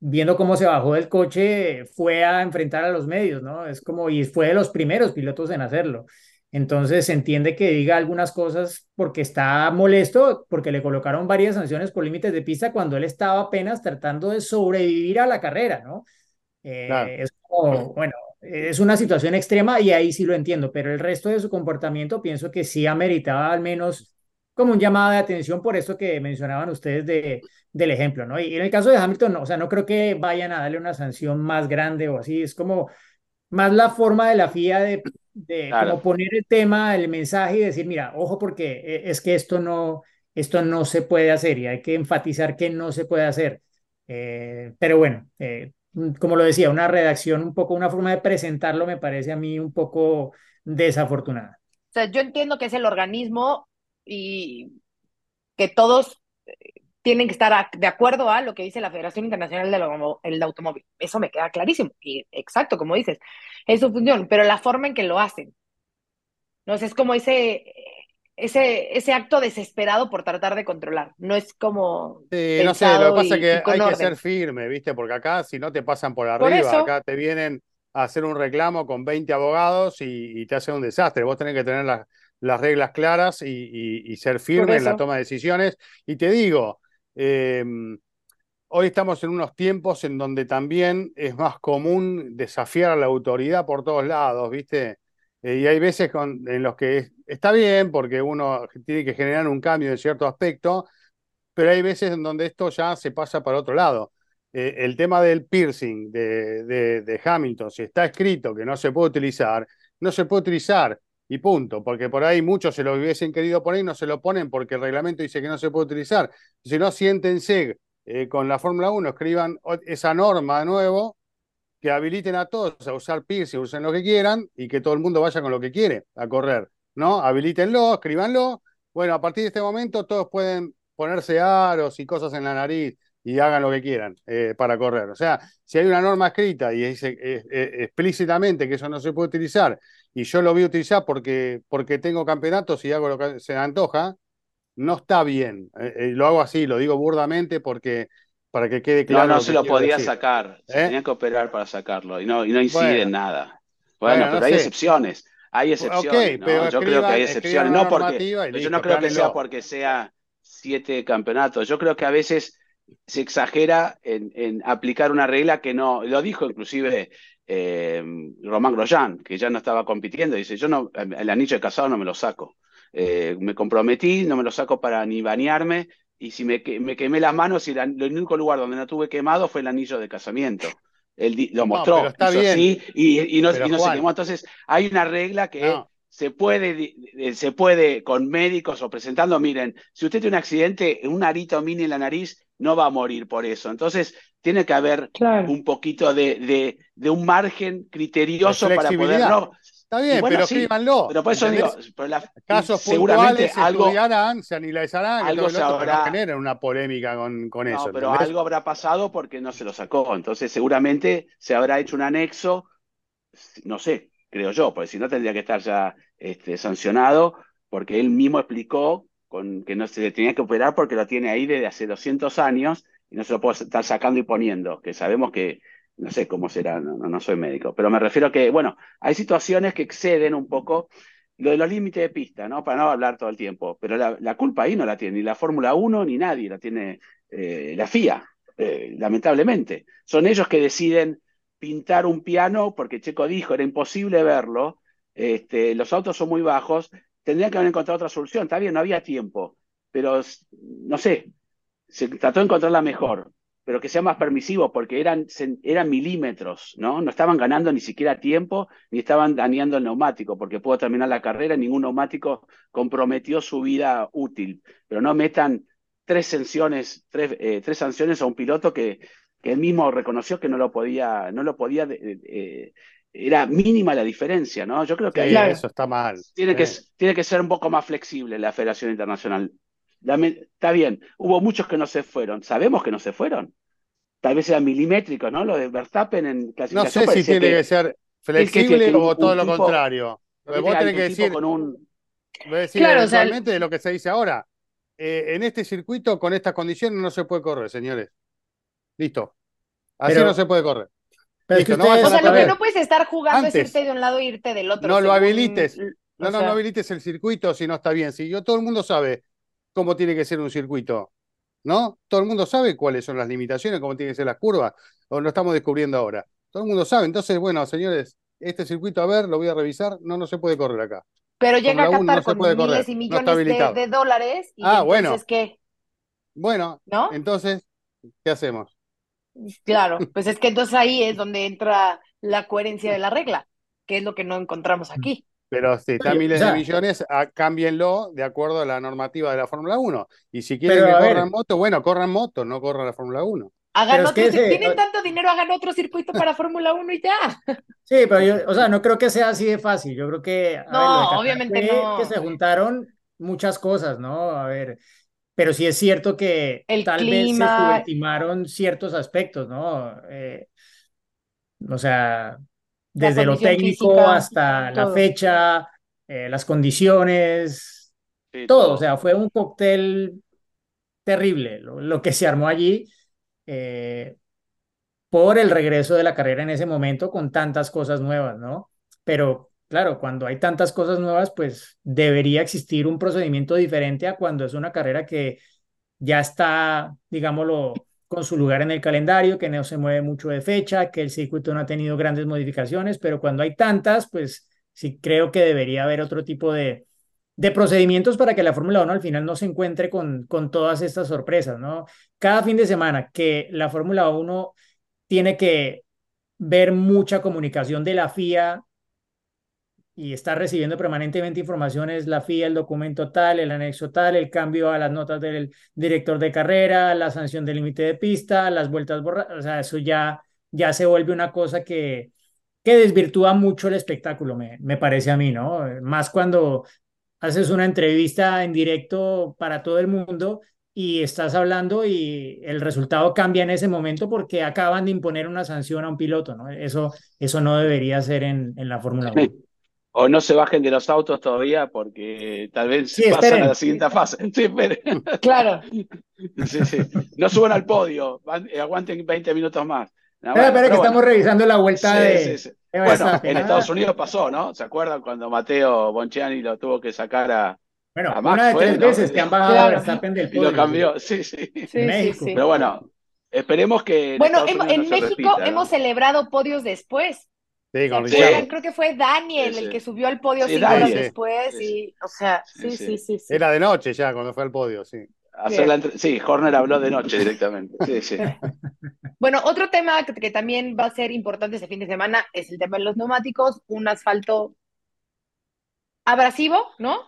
viendo cómo se bajó del coche, fue a enfrentar a los medios, ¿no? Es como, y fue de los primeros pilotos en hacerlo. Entonces se entiende que diga algunas cosas porque está molesto, porque le colocaron varias sanciones por límites de pista cuando él estaba apenas tratando de sobrevivir a la carrera, ¿no? Eh, Claro. es como, bueno, es una situación extrema y ahí sí lo entiendo, pero el resto de su comportamiento pienso que sí ameritaba al menos como un llamado de atención por esto que mencionaban ustedes de, del ejemplo, ¿no? Y en el caso de Hamilton, no, o sea, no creo que vayan a darle una sanción más grande o así, es como más la forma de la FIA de, de Claro. como poner el tema, el mensaje y decir, mira, ojo porque eh, es que esto no, esto no se puede hacer y hay que enfatizar que no se puede hacer. Eh, pero bueno, eh, como lo decía, una redacción, un poco, una forma de presentarlo me parece a mí un poco desafortunada. O sea, yo entiendo que es el organismo y que todos eh, tienen que estar de acuerdo a lo que dice la Federación Internacional del Automó- el Automóvil. Eso me queda clarísimo. Y exacto, como dices, es su función, pero la forma en que lo hacen. No sé, es como ese, ese, ese acto desesperado por tratar de controlar. No es como Sí, no sé, lo que pasa es que hay que ser firme, ¿viste? Porque acá si no te pasan por Por arriba, eso. acá te vienen a hacer un reclamo con 20 abogados y, y te hacen un desastre. Vos tenés que tener las, las reglas claras y, y- ser firme en la toma de decisiones. Y te digo, eh, hoy estamos en unos tiempos en donde también es más común desafiar a la autoridad por todos lados, ¿viste? Eh, y hay veces en los que es- está bien porque uno tiene que generar un cambio en cierto aspecto, pero hay veces en donde esto ya se pasa para otro lado. Eh, el tema del piercing de, de- de Hamilton, si está escrito que no se puede utilizar, no se puede utilizar y punto, porque por ahí muchos se lo hubiesen querido poner y no se lo ponen porque el reglamento dice que no se puede utilizar. Si no, siéntense eh, con la Fórmula 1, escriban esa norma de nuevo, que habiliten a todos a usar piercing, usen lo que quieran y que todo el mundo vaya con lo que quiere a correr. ¿no? Habilítenlo, escríbanlo. Bueno, a partir de este momento todos pueden ponerse aros y cosas en la nariz y hagan lo que quieran eh, para correr. O sea, si hay una norma escrita y dice eh, eh, explícitamente que eso no se puede utilizar y yo lo voy a utilizar porque, porque tengo campeonatos y hago lo que se me antoja, no está bien. lo hago así, lo digo burdamente porque para que quede claro. No, no se lo podía sacar, se tenía que operar para sacarlo y no, y no incide en nada. Bueno, pero hay excepciones. Hay excepciones. yo creo que hay excepciones. No porque, yo no creo que sea porque sea siete campeonatos. Yo creo que a veces se exagera en, aplicar una regla que no, lo dijo inclusive eh, Román Grosjean, que ya no estaba compitiendo, dice, yo no, el anillo de casado no me lo saco. Eh, me comprometí, no me lo saco para ni bañarme, y si me, me quemé las manos, y el único lugar donde no tuve quemado fue el anillo de casamiento. Él lo mostró, está bien. y, no, se quemó. Entonces, hay una regla que se puede, se puede con médicos o presentando, miren, si usted tiene un accidente, un arito mini en la nariz, no va a morir por eso. Entonces, tiene que haber un poquito de, de, un margen criterioso para poder. Está bien, pero escríbanlo. Pero por eso digo, casos seguramente algo, estudiarán, se analizarán, algo se habrá, genera una polémica con, con eso. Pero algo habrá pasado porque no se lo sacó. Entonces, seguramente se habrá hecho un anexo, no sé, creo yo, porque si no tendría que estar ya este, sancionado, porque él mismo explicó con, que no se le tenía que operar porque lo tiene ahí desde hace 200 años y no se lo puede estar sacando y poniendo, que sabemos que, no sé cómo será, no, no soy médico, pero me refiero a que, bueno, hay situaciones que exceden un poco lo de los límites de pista, ¿no? Para no hablar todo el tiempo, pero la, culpa ahí no la tiene ni la Fórmula 1 ni nadie, la tiene eh, la FIA, eh, lamentablemente. Son ellos que deciden pintar un piano, porque Checo dijo, era imposible verlo, este, los autos son muy bajos, tendrían que haber encontrado otra solución, está bien, no había tiempo, pero no sé, se trató de encontrar la mejor, pero que sea más permisivo, porque eran, eran milímetros, ¿no? No estaban ganando ni siquiera tiempo, ni estaban dañando el neumático, porque pudo terminar la carrera, ningún neumático comprometió su vida útil, pero no metan tres sanciones, tres, eh, tres sanciones a un piloto que que él mismo reconoció que no lo podía, no lo podía, eh, era mínima la diferencia, ¿no? Yo creo que ahí eso está mal. Tiene, que, tiene que ser un poco más flexible la Federación Internacional. Está bien, hubo muchos que no se fueron, sabemos que no se fueron. Tal vez era milimétrico, ¿no? Lo de Verstappen en clasificación. No sé si tiene que, ser flexible o todo lo contrario. Vos tenés que decir, con un... decir claro, de lo que se dice ahora. Eh, en este circuito, con estas condiciones, no se puede correr, señores. Listo. Así no se puede correr. Pero no o sea, lo que no puedes estar jugando es irte de un lado e irte del otro. No lo habilites. No, no, no habilites el circuito si no está bien. Si yo, todo el mundo sabe cómo tiene que ser un circuito. ¿No? Todo el mundo sabe cuáles son las limitaciones, cómo tienen que ser las curvas, o lo estamos descubriendo ahora. Todo el mundo sabe. Entonces, bueno, señores, este circuito, a ver, lo voy a revisar. No, no se puede correr acá. Pero llega a Qatar con miles y millones de, dólares. Y ah, bueno. ¿qué? Bueno, ¿no? Entonces, ¿qué hacemos? Claro, (laughs) pues es que entonces ahí es donde entra la coherencia de la regla, que es lo que no encontramos aquí. Pero si están miles de millones, ah, cámbienlo de acuerdo a la normativa de la Fórmula 1. Y si quieren que corran moto, bueno, corran moto, no corran la Fórmula 1. Hagan otro, si tienen tanto dinero, hagan otro circuito para Fórmula 1 y ya. Sí, pero yo, o sea, no creo que sea así de fácil. Yo creo que. no, obviamente no. Que se juntaron muchas cosas, ¿no? A ver, pero sí es cierto que tal vez se subestimaron ciertos aspectos, ¿no? Eh, o sea, desde lo técnico hasta la fecha, eh, las condiciones, todo. O sea, fue un cóctel terrible lo, que se armó allí eh, por el regreso de la carrera en ese momento con tantas cosas nuevas, ¿no? Pero claro, cuando hay tantas cosas nuevas, pues debería existir un procedimiento diferente a cuando es una carrera que ya está, digámoslo, con su lugar en el calendario, que no se mueve mucho de fecha, que el circuito no ha tenido grandes modificaciones, pero cuando hay tantas, pues sí creo que debería haber otro tipo de, de procedimientos para que la Fórmula 1 al final no se encuentre con, con todas estas sorpresas, ¿no? Cada fin de semana que la Fórmula 1 tiene que ver mucha comunicación de la FIA y está recibiendo permanentemente informaciones, la FIA, el documento tal, el anexo tal, el cambio a las notas del director de carrera, la sanción del límite de pista, las vueltas borradas, o sea, eso ya, ya se vuelve una cosa que, que desvirtúa mucho el espectáculo, me, me parece a mí, ¿no? Más cuando haces una entrevista en directo para todo el mundo y estás hablando y el resultado cambia en ese momento porque acaban de imponer una sanción a un piloto, ¿no? Eso, eso no debería ser en, en la Fórmula 1. O no se bajen de los autos todavía porque tal vez Sí, pasan esperen. a la siguiente fase. (laughs) Sí, esperen. Claro. Sí, sí. No suban al podio, van- eh, aguanten 20 minutos más. No, Espera, bueno, espera, que bueno. estamos revisando la vuelta Sí, de, sí, sí. de Bueno, Verstappen. en Estados Unidos pasó, ¿no? ¿Se acuerdan cuando Mateo Bonciani lo tuvo que sacar a, Bueno, a Max una de fue, tres ¿no? veces que han bajado a Claro. Verstappen del y lo podio. cambió? Sí, sí. Sí, sí, México. sí. Pero bueno, esperemos que en Bueno, en no se México repita, ¿no? hemos celebrado podios después. Sí, ¿Se con? Richard. Creo que fue Daniel Sí, sí. el que subió al podio Sí, cinco horas después Sí, y, o sea, Sí, sí, sí. sí, sí, sí. Era de noche ya cuando fue al podio, sí. Hacer Bien. la entre- Sí, Horner habló de noche directamente. Sí, sí. (laughs) Bueno, otro tema que, que también va a ser importante este fin de semana es el tema de los neumáticos, un asfalto abrasivo, ¿no?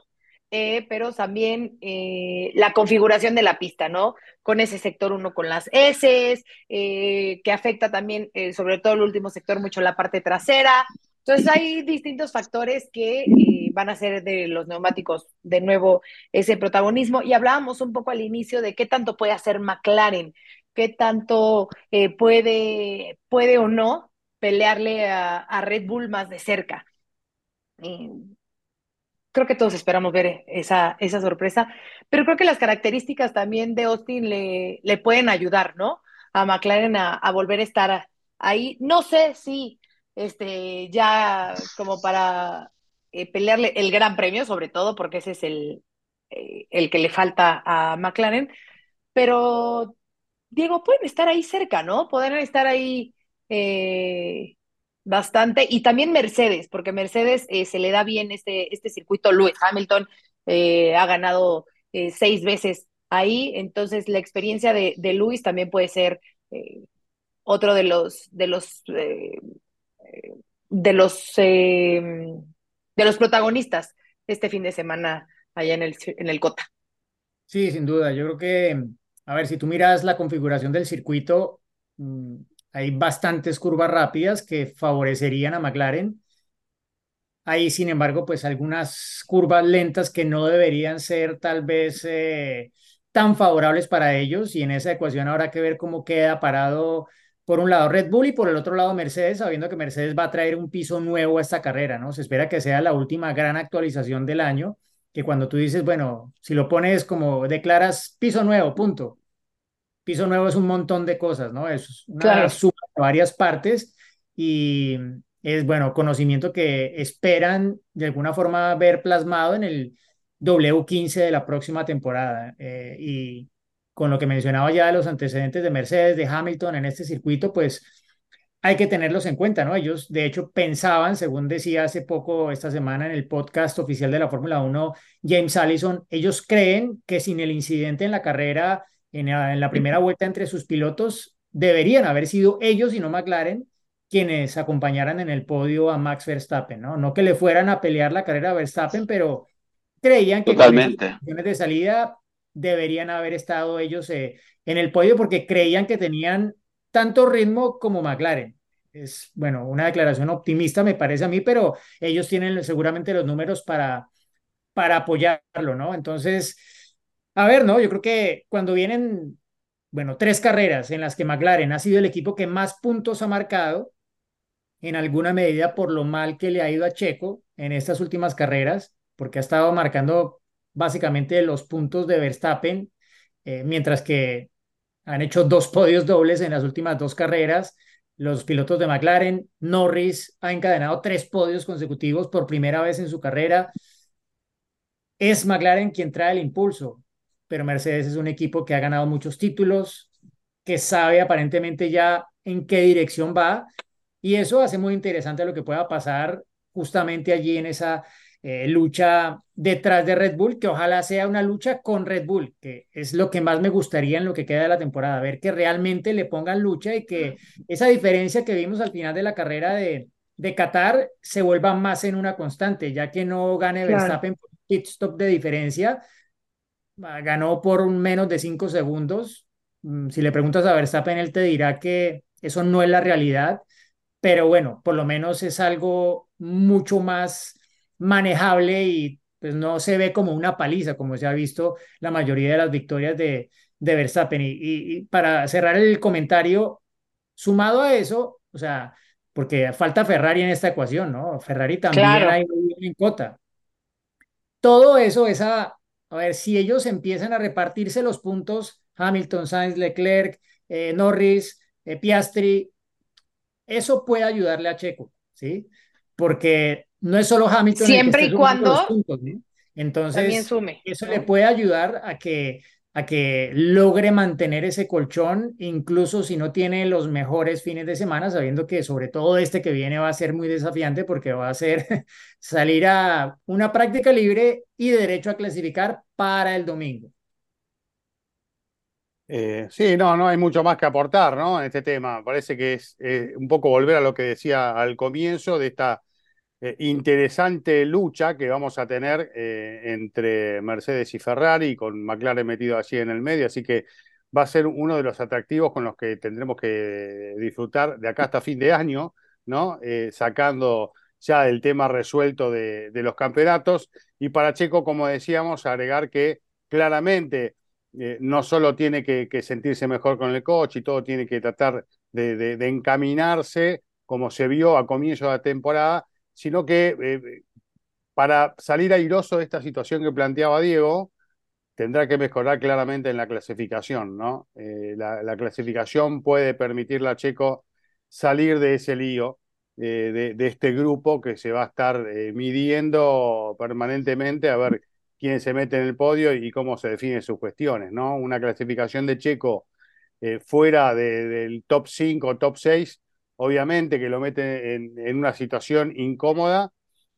Eh, pero también eh, la configuración de la pista, ¿no? Con ese sector uno con las S, eh, que afecta también, sobre todo el último sector, mucho la parte trasera. Entonces hay distintos factores que van a hacer de los neumáticos de nuevo ese protagonismo. Y hablábamos un poco al inicio de qué tanto puede hacer McLaren, qué tanto puede, puede o no pelearle a, a Red Bull más de cerca. Creo que todos esperamos ver esa, esa sorpresa, pero creo que las características también de Austin le, le pueden ayudar, ¿no? A McLaren a, volver a estar ahí. No sé si este, ya como para eh, pelearle el gran premio, sobre todo, porque ese es el, eh, el que le falta a McLaren, pero Diego, pueden estar ahí cerca, ¿no? Pueden estar ahí eh, bastante. Y también Mercedes, porque Mercedes eh, se le da bien este, este circuito. Lewis Hamilton eh, ha ganado eh, seis veces ahí, entonces la experiencia de, de Lewis también puede ser otro de los de los de los de los protagonistas este fin de semana allá en el en el Cota. Sí, sin duda. Yo creo que, a ver, si tú miras la configuración del circuito, mm, hay bastantes curvas rápidas que favorecerían a McLaren. Hay, sin embargo, pues algunas curvas lentas que no deberían ser tal vez eh, tan favorables para ellos y en esa ecuación habrá que ver cómo queda parado por un lado Red Bull y por el otro lado Mercedes, sabiendo que Mercedes va a traer un piso nuevo a esta carrera, ¿no? Se espera que sea la última gran actualización del año, que cuando tú dices, bueno, si lo pones como declaras piso nuevo, punto. Piso nuevo es un montón de cosas, ¿no? Es una Claro. suma de varias partes y es, bueno, conocimiento que esperan de alguna forma ver plasmado en el W15 de la próxima temporada. Eh, y con lo que mencionaba ya de los antecedentes de Mercedes, de Hamilton en este circuito, pues hay que tenerlos en cuenta, ¿no? Ellos, de hecho, pensaban, según decía hace poco, esta semana en el podcast oficial de la Fórmula 1, James Allison, ellos creen que sin el incidente en la carrera, en la, en la primera vuelta entre sus pilotos, deberían haber sido ellos y no McLaren quienes acompañaran en el podio a Max Verstappen, ¿no? No que le fueran a pelear la carrera a Verstappen, pero creían que con Totalmente. posiciones de salida deberían haber estado ellos eh, en el podio porque creían que tenían tanto ritmo como McLaren. Es, bueno, una declaración optimista me parece a mí, pero ellos tienen seguramente los números para, para apoyarlo, ¿no? Entonces, a ver, ¿no? Yo creo que cuando vienen, bueno, tres carreras en las que McLaren ha sido el equipo que más puntos ha marcado, en alguna medida por lo mal que le ha ido a Checo en estas últimas carreras, porque ha estado marcando básicamente los puntos de Verstappen, eh, mientras que han hecho dos podios dobles en las últimas dos carreras. Los pilotos de McLaren, Norris ha encadenado tres podios consecutivos por primera vez en su carrera. Es McLaren quien trae el impulso, pero Mercedes es un equipo que ha ganado muchos títulos, que sabe aparentemente ya en qué dirección va, y eso hace muy interesante lo que pueda pasar justamente allí en esa eh, lucha detrás de Red Bull, que ojalá sea una lucha con Red Bull, que es lo que más me gustaría en lo que queda de la temporada, ver que realmente le pongan lucha y que esa diferencia que vimos al final de la carrera de, de Qatar se vuelva más en una constante, ya que no gane Claro. Verstappen por pit stop de diferencia, ganó por menos de cinco segundos. Mm, Si le preguntas a Verstappen, él te dirá que eso no es la realidad, pero bueno, por lo menos es algo mucho más manejable y pues no se ve como una paliza, como se ha visto la mayoría de las victorias de, de Verstappen. Y, y, para cerrar el comentario, sumado a eso, o sea, porque falta Ferrari en esta ecuación, ¿no? Ferrari también hay en cota. Todo eso, esa, a ver, si ellos empiezan a repartirse los puntos, Hamilton, Sainz, Leclerc, eh, Norris, eh, Piastri, eso puede ayudarle a Checo, ¿sí? Porque no es solo Hamilton. Siempre y cuando. Entonces, eso le puede ayudar a que, a que logre mantener ese colchón, incluso si no tiene los mejores fines de semana, sabiendo que sobre todo este que viene va a ser muy desafiante porque va a ser (laughs) salir a una práctica libre y derecho a clasificar para el domingo. Eh, sí, no, no hay mucho más que aportar, ¿no? En este tema. Parece que es eh, un poco volver a lo que decía al comienzo de esta eh, interesante lucha que vamos a tener entre Mercedes y Ferrari, con McLaren metido allí en el medio, así que va a ser uno de los atractivos con los que tendremos que disfrutar de acá hasta fin de año, ¿no? sacando ya el tema resuelto de, de los campeonatos. Y para Checo, como decíamos, agregar que claramente eh, no solo tiene que, sentirse mejor con el coche y todo tiene que tratar de, encaminarse como se vio a comienzo de la temporada, sino que eh, para salir airoso de esta situación que planteaba Diego, tendrá que mejorar claramente en la clasificación, ¿no? Eh, la, clasificación puede permitirle a Checo salir de ese lío, de, de, este grupo que se va a estar midiendo permanentemente a ver quién se mete en el podio y cómo se definen sus cuestiones, ¿no? Una clasificación de Checo eh, fuera del top 5, top 6, obviamente que lo mete en, una situación incómoda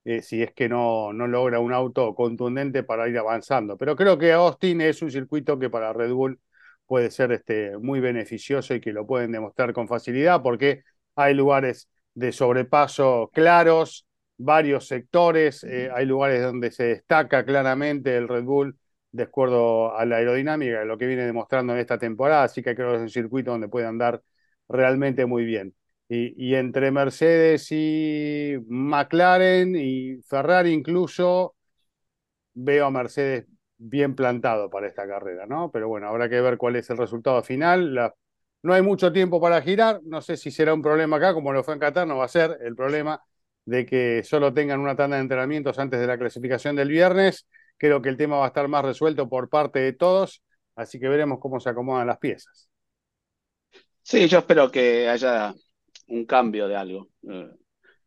eh, si es que no, no logra un auto contundente para ir avanzando. Pero creo que Austin es un circuito que para Red Bull puede ser este, muy beneficioso y que lo pueden demostrar con facilidad porque hay lugares de sobrepaso claros, varios sectores, eh, hay lugares donde se destaca claramente el Red Bull de acuerdo a la aerodinámica, lo que viene demostrando en esta temporada, así que creo que es un circuito donde puede andar realmente muy bien. Y, entre Mercedes y McLaren y Ferrari incluso, veo a Mercedes bien plantado para esta carrera, ¿no? Pero bueno, habrá que ver cuál es el resultado final. No hay mucho tiempo para girar, no sé si será un problema acá, como lo fue en Qatar, no va a ser el problema de que solo tengan una tanda de entrenamientos antes de la clasificación del viernes. Creo que el tema va a estar más resuelto por parte de todos, así que veremos cómo se acomodan las piezas. Sí, yo espero que haya un cambio de algo. Eh,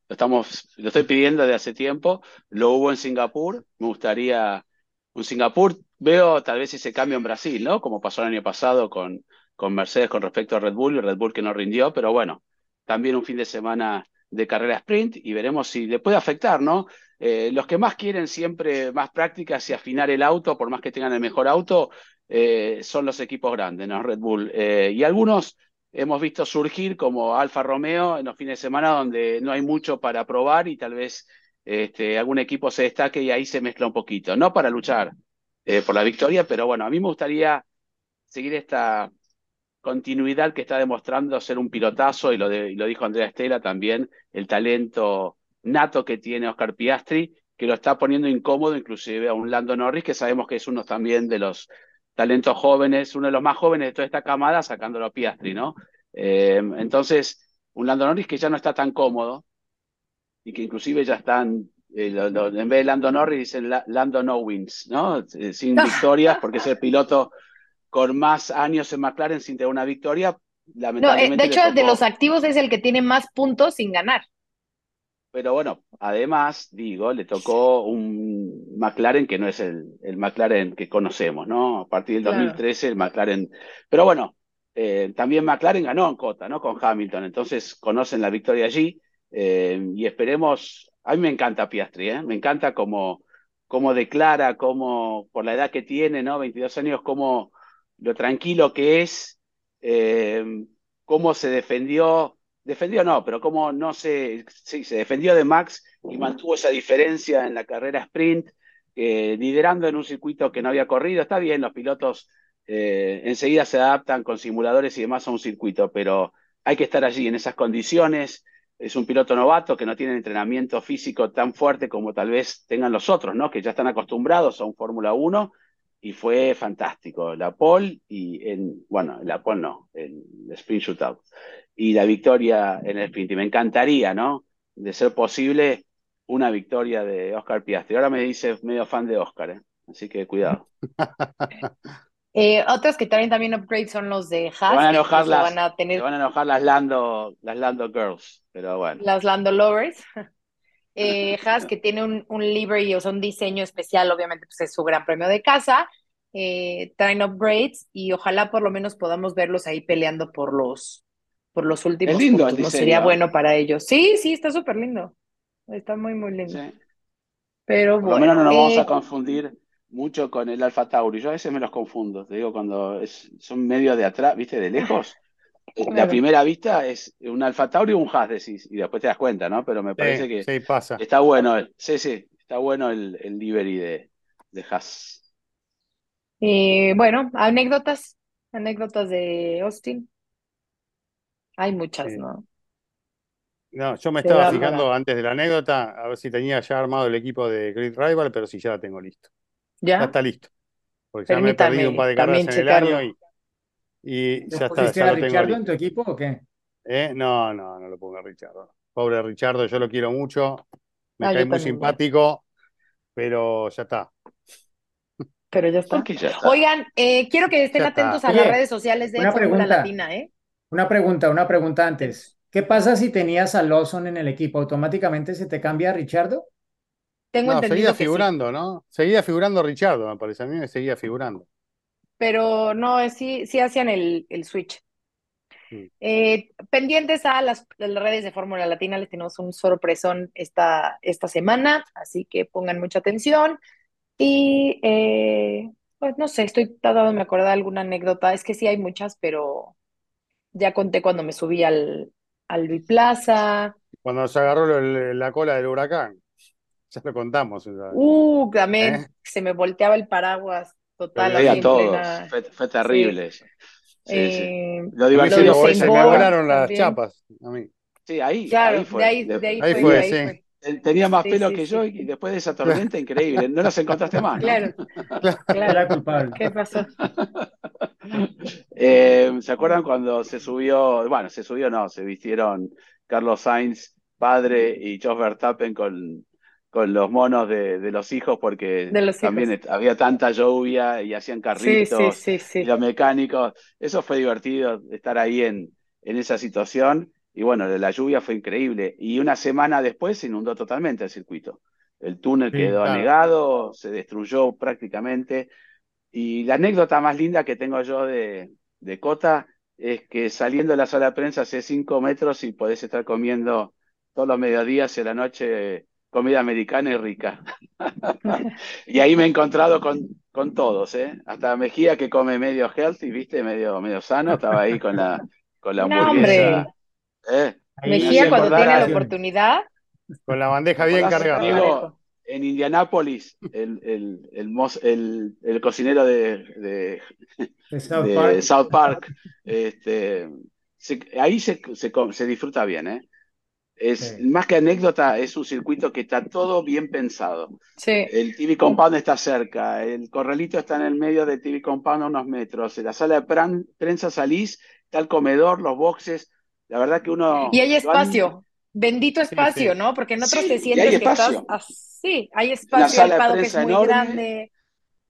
lo, estamos, lo estoy pidiendo desde hace tiempo, lo hubo en Singapur, me gustaría un Singapur, veo tal vez ese cambio en Brasil, ¿no? Como pasó el año pasado con, con Mercedes con respecto a Red Bull y Red Bull que no rindió, pero bueno, también un fin de semana de carrera sprint y veremos si le puede afectar, ¿no? Eh, los que más quieren siempre más prácticas y afinar el auto, por más que tengan el mejor auto, eh, son los equipos grandes, ¿no? Red Bull. Y algunos hemos visto surgir como Alfa Romeo en los fines de semana donde no hay mucho para probar y tal vez este, algún equipo se destaque y ahí se mezcla un poquito, no para luchar por la victoria, pero bueno, a mí me gustaría seguir esta, continuidad que está demostrando ser un pilotazo, y lo, lo dijo Andrea Estela también, el talento nato que tiene Oscar Piastri, que lo está poniendo incómodo inclusive a un Lando Norris, que sabemos que es uno también de los talentos jóvenes, uno de los más jóvenes de toda esta camada, sacándolo a Piastri, ¿no? Eh, entonces, un Lando Norris que ya no está tan cómodo y que inclusive ya están, eh, en vez de Lando Norris dicen Lando no wins, ¿no? Eh, sin (laughs) victorias, porque es el piloto con más años en McLaren sin tener una victoria. Lamentablemente de hecho, de los activos es el que tiene más puntos sin ganar. Pero bueno, además, digo, le tocó un McLaren que no es el, el McLaren que conocemos, ¿no? A partir del 2013, el McLaren. Pero bueno, eh, también McLaren ganó en Cota, ¿no? Con Hamilton, entonces conocen la victoria allí eh, y esperemos. A mí me encanta Piastri, ¿eh? Me encanta cómo, cómo declara, cómo, por la edad que tiene, ¿no? 22 años, cómo lo tranquilo que es, eh, cómo se defendió, defendió no, pero cómo no se, sí, se defendió de Max y mantuvo esa diferencia en la carrera sprint, eh, liderando en un circuito que no había corrido. Está bien, los pilotos eh, enseguida se adaptan con simuladores y demás a un circuito, pero hay que estar allí en esas condiciones. es un piloto novato que no tiene entrenamiento físico tan fuerte como tal vez tengan los otros, ¿no? Que ya están acostumbrados a un Fórmula 1 y fue fantástico. La pole y en, bueno, la pole no, el sprint shootout y la victoria en el sprint. Y me encantaría, ¿no? De ser posible, una victoria de Oscar Piastri. Ahora me dice medio fan de Oscar, ¿eh? Así que cuidado. (laughs) Eh, otros que traen también upgrade son los de Haas. Van a enojar las, van a tener te van a enojar las Lando, las Lando Girls, pero bueno. las Lando Lovers. (laughs) Eh, Haas que tiene un, un livery, o sea, un diseño especial, obviamente, pues es su gran premio de casa. Eh, traen upgrades y ojalá por lo menos podamos verlos ahí peleando por los, por los últimos Es lindo puntos, ¿no? Sería bueno para ellos. Sí, sí, está súper lindo. Está muy, muy lindo. Sí. Pero Por lo bueno, menos no nos vamos eh, a confundir mucho con el Alfa Tauri. Yo a veces me los confundo, te digo, cuando es- son medio de atrás, ¿viste? De lejos. Eh, (laughs) La Claro. primera vista es un Alfa Tauri o un Haas, decís, y después te das cuenta, ¿no? Pero me parece Sí, que sí, pasa. está bueno, el- sí, sí, está bueno el, el livery de, de Haas. eh, bueno, anécdotas, anécdotas de Austin. Hay muchas, Sí. ¿no? No, yo me Te estaba fijando para- antes de la anécdota a ver si tenía ya armado el equipo de Great Rival, pero sí, ya la tengo listo. Ya ¿Ya? está listo. Porque ya me he perdido un par de carreras en el año y, y ¿Le ya está, pusiste ya a lo Richardo en tu equipo o qué? ¿Eh? No, no, no lo pongo a Richardo. Pobre Richardo, yo lo quiero mucho, me Ah, cae muy también, ya. simpático, pero ya está. Pero ya está. Oigan, eh, quiero que estén Ya está. atentos a las redes sociales de una Fórmula pregunta. Latina, ¿eh? Una pregunta, una pregunta antes. ¿Qué pasa si tenías a Lawson en el equipo? ¿Automáticamente se te cambia a Richardo? Tengo No, entendido seguía que sí, figurando, ¿no? Seguía figurando Richardo, me parece. A mí me seguía figurando. pero no, sí, sí hacían el, el switch. Sí. Eh, pendientes a las, redes de Fórmula Latina, les tenemos un sorpresón esta, esta semana, así que pongan mucha atención. Y eh, pues no sé, estoy tratando de me acordar de alguna anécdota, es que sí hay muchas, pero ya conté cuando me subí al, al Biplaza. Cuando se agarró el- la cola del huracán, ya lo contamos. esa- Uh, también ¿Eh? se me volteaba el paraguas total, Veía en todos, plena. fue, fue terrible eso. Sí, sí. eh, Lo A divertido me, Lo de fue se me volaron las también. chapas. A mí. Sí, ahí, Claro, ahí de fue. ahí, De- de ahí Ahí fue, fue, de ahí sí. fue. Ten- Tenía más Sí, pelo sí, que sí. yo y después de esa tormenta, increíble. No las encontraste más, ¿no? Claro, Era claro. culpable. ¿Qué pasó? Eh, ¿se acuerdan cuando se subió? Bueno, se subió, no, se vistieron Carlos Sainz, padre, y Jos Verstappen con, con los monos de, de los hijos, porque De los también hijos. había tanta lluvia y hacían Sí, sí, carritos sí, y los mecánicos. Eso fue divertido, estar ahí en, en esa situación. Y bueno, la lluvia fue increíble. Y una semana después se inundó totalmente el circuito. El túnel Sí, quedó claro. anegado, se destruyó prácticamente. Y la anécdota más linda que tengo yo de, de Cota es que saliendo de la sala de prensa hace cinco metros y podés estar comiendo todos los mediodías y a la noche comida americana y rica. (laughs) Y ahí me he encontrado con, con todos, ¿eh? Hasta Mejía que come medio healthy, ¿viste? Medio, medio sano, estaba ahí con la, con la No, hamburguesa. ¿Eh? Mejía cuando tiene la oportunidad, Con la bandeja bien ¿Acordás, cargada. En Indianápolis, el, el, el, el- el cocinero de, de, De South de Park. South Park, este, se- ahí se, se, se disfruta bien, ¿eh? Es Sí. más que anécdota, es un circuito que está todo bien pensado. sí. El TV Compound está cerca, el corralito está en el medio del TV Compound a unos metros, en la sala de pran- prensa salís, está el comedor, los boxes, la verdad que uno... Y hay han- espacio, bendito espacio, sí. ¿no? Porque en otros Sí, te sientes hay que estás espacio. así, hay La espacio, sala el de paddock es prensa muy enorme, grande.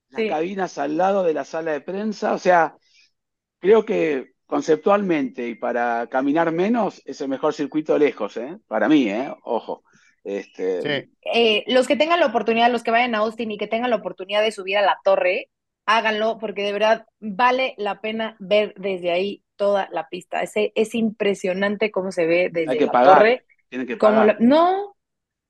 las Sí. cabinas al lado de la sala de prensa, o sea, creo que conceptualmente y para caminar menos es el mejor circuito lejos, ¿eh? Para mí, ¿eh? Ojo. Este, Sí. Eh, los que tengan la oportunidad, los que vayan a Austin y que tengan la oportunidad de subir a la torre, háganlo porque de verdad vale la pena ver desde ahí toda la pista. Ese, es impresionante cómo se ve desde Hay que la pagar, torre. tienen que Como pagar. la- no,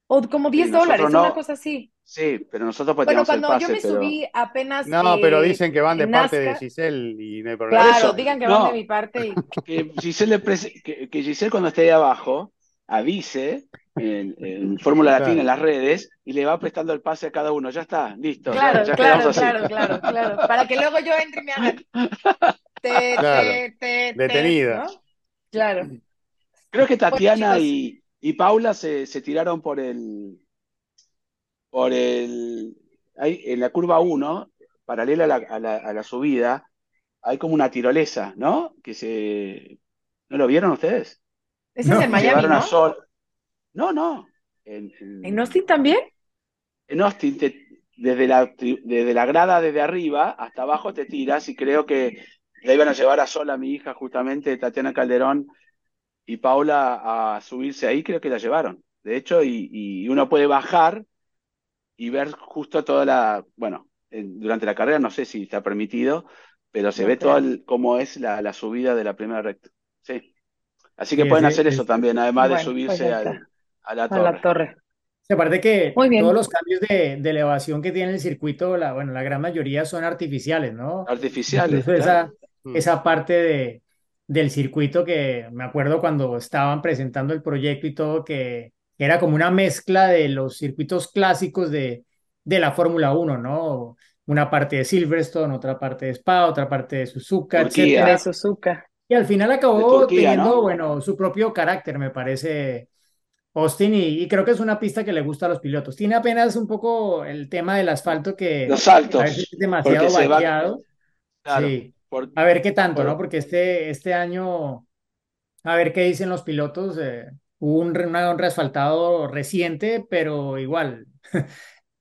o como 10 nosotros dólares, no. una cosa así. Sí, pero nosotros pues Bueno, tenemos el cuando yo pase, me pero... subí apenas No, pero eh, dicen que van de parte de Giselle y no hay problema. claro, eso, digan que no. van de mi parte y (laughs) que Giselle, le prese- que, que Giselle cuando esté ahí abajo avise en, en Fórmula Claro. Latina en las redes y le va prestando el pase a cada uno. Ya está, listo, Claro, ya, claro, claro, claro, claro. Para que luego yo entre y me hagan. (laughs) Te, (laughs) Claro. te, te, te, Detenida. ¿no? Claro. Creo que Tatiana chicos. y, y Paula se, se tiraron por el, por el, ahí, en la curva 1, paralela a la, a la- a la subida, hay como una tirolesa, ¿no? Que se, ¿no lo vieron ustedes? Ese No. es en Miami, Llevaron a ¿no? Sol. No, no. En, en- ¿En Austin también? en Austin, te- desde la, desde la grada desde arriba hasta abajo te tiras y creo que la iban a llevar a Sol, a mi hija, justamente, Tatiana Calderón y Paula a subirse ahí, creo que la llevaron. De hecho, y, y uno puede bajar y ver justo toda la, bueno, en- durante la carrera no sé si está permitido, pero se No ve creo. todo el- cómo es la, la subida de la primera recta. Sí. Así que Sí, pueden sí, hacer eso es- también, además de Bueno, pues subirse al- a la A la torre. torre. Aparte que Muy bien. todos los cambios de, de elevación que tiene el circuito, la, bueno, la gran mayoría son artificiales, ¿no? Artificiales, claro. esa, Mm. esa parte de, del circuito que me acuerdo cuando estaban presentando el proyecto y todo, que era como una mezcla de los circuitos clásicos de, de la Fórmula 1, ¿no? Una parte de Silverstone, otra parte de Spa, otra parte de Suzuka, Turquía. etcétera. Suzuka. Y al final acabó Turquía, teniendo, ¿no? bueno, su propio carácter, me parece, Austin, y, y creo que es una pista que le gusta a los pilotos. Tiene apenas un poco el tema del asfalto que Los a veces saltos, es demasiado porque se va, vaqueado. claro, Sí, por- a ver qué tanto, ¿no? por- Porque este, este año, a ver qué dicen los pilotos. eh, hubo un, una- un reasfaltado reciente, pero igual, (laughs)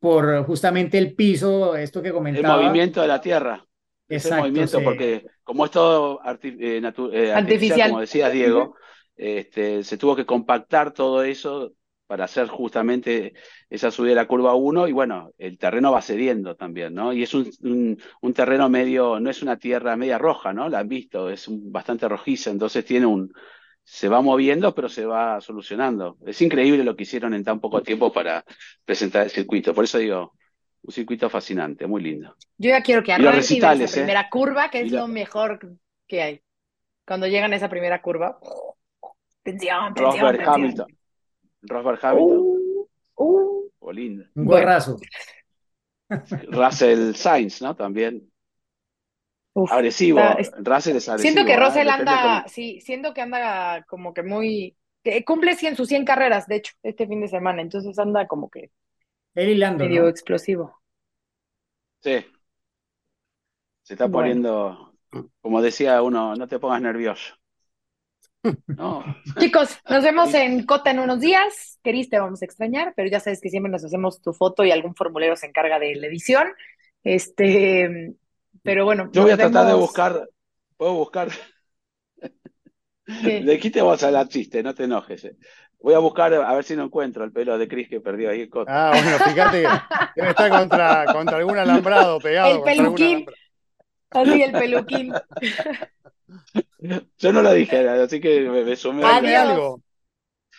por justamente el piso, esto que el comentaba. movimiento de la Tierra. Ese Exacto, movimiento, se- porque como es todo arti- eh, eh, artificial, Artificial. como decías, Diego, este, se tuvo que compactar todo eso para hacer justamente esa subida de la curva 1 y bueno, el terreno va cediendo también, ¿no? Y es un, un- un terreno medio, no es una tierra media roja, ¿no? La han visto, es un- bastante rojiza, entonces tiene un, se va moviendo, pero se va solucionando. Es increíble lo que hicieron en tan poco tiempo para presentar el circuito, por eso digo, un circuito fascinante, muy lindo. Yo ya quiero que arranque y esa ¿eh? primera curva, que es lo mejor que hay. Cuando llegan a esa primera curva. Tensión, tensión, Rosberg tensión. Hamilton. Rosberg Hamilton. Uh, uh. Oh, lindo. un Bueno. gorrazo. (laughs) Russell Sainz, ¿no? También. Uf, Agresivo. está- es- Russell es agresivo. Siento que ¿eh? Russell anda, sí, siento que anda como que muy, que cumple 100, sus 100 carreras, de hecho, este fin de semana, entonces anda como que Él y Lando, medio ¿no? explosivo. Sí. Se está Bueno. poniendo, como decía uno, no te pongas nervioso. (laughs) No. Chicos, nos vemos en Cota en unos días. Keris, te vamos a extrañar, pero ya sabes que siempre nos hacemos tu foto y algún formulario se encarga de la edición. Este, pero bueno, Yo voy a tratar de buscar, puedo buscar, ¿Qué? (laughs) de aquí te vamos a hablar chiste, no te enojes. eh. Voy a buscar a ver si no encuentro el pelo de Chris que perdió ahí. en Cota. Ah, bueno, fíjate que debe estar contra, contra algún alambrado pegado. El peluquín. Así el peluquín. (laughs) (laughs) Yo no lo dije, así que me, me sumé. Tráeme algo.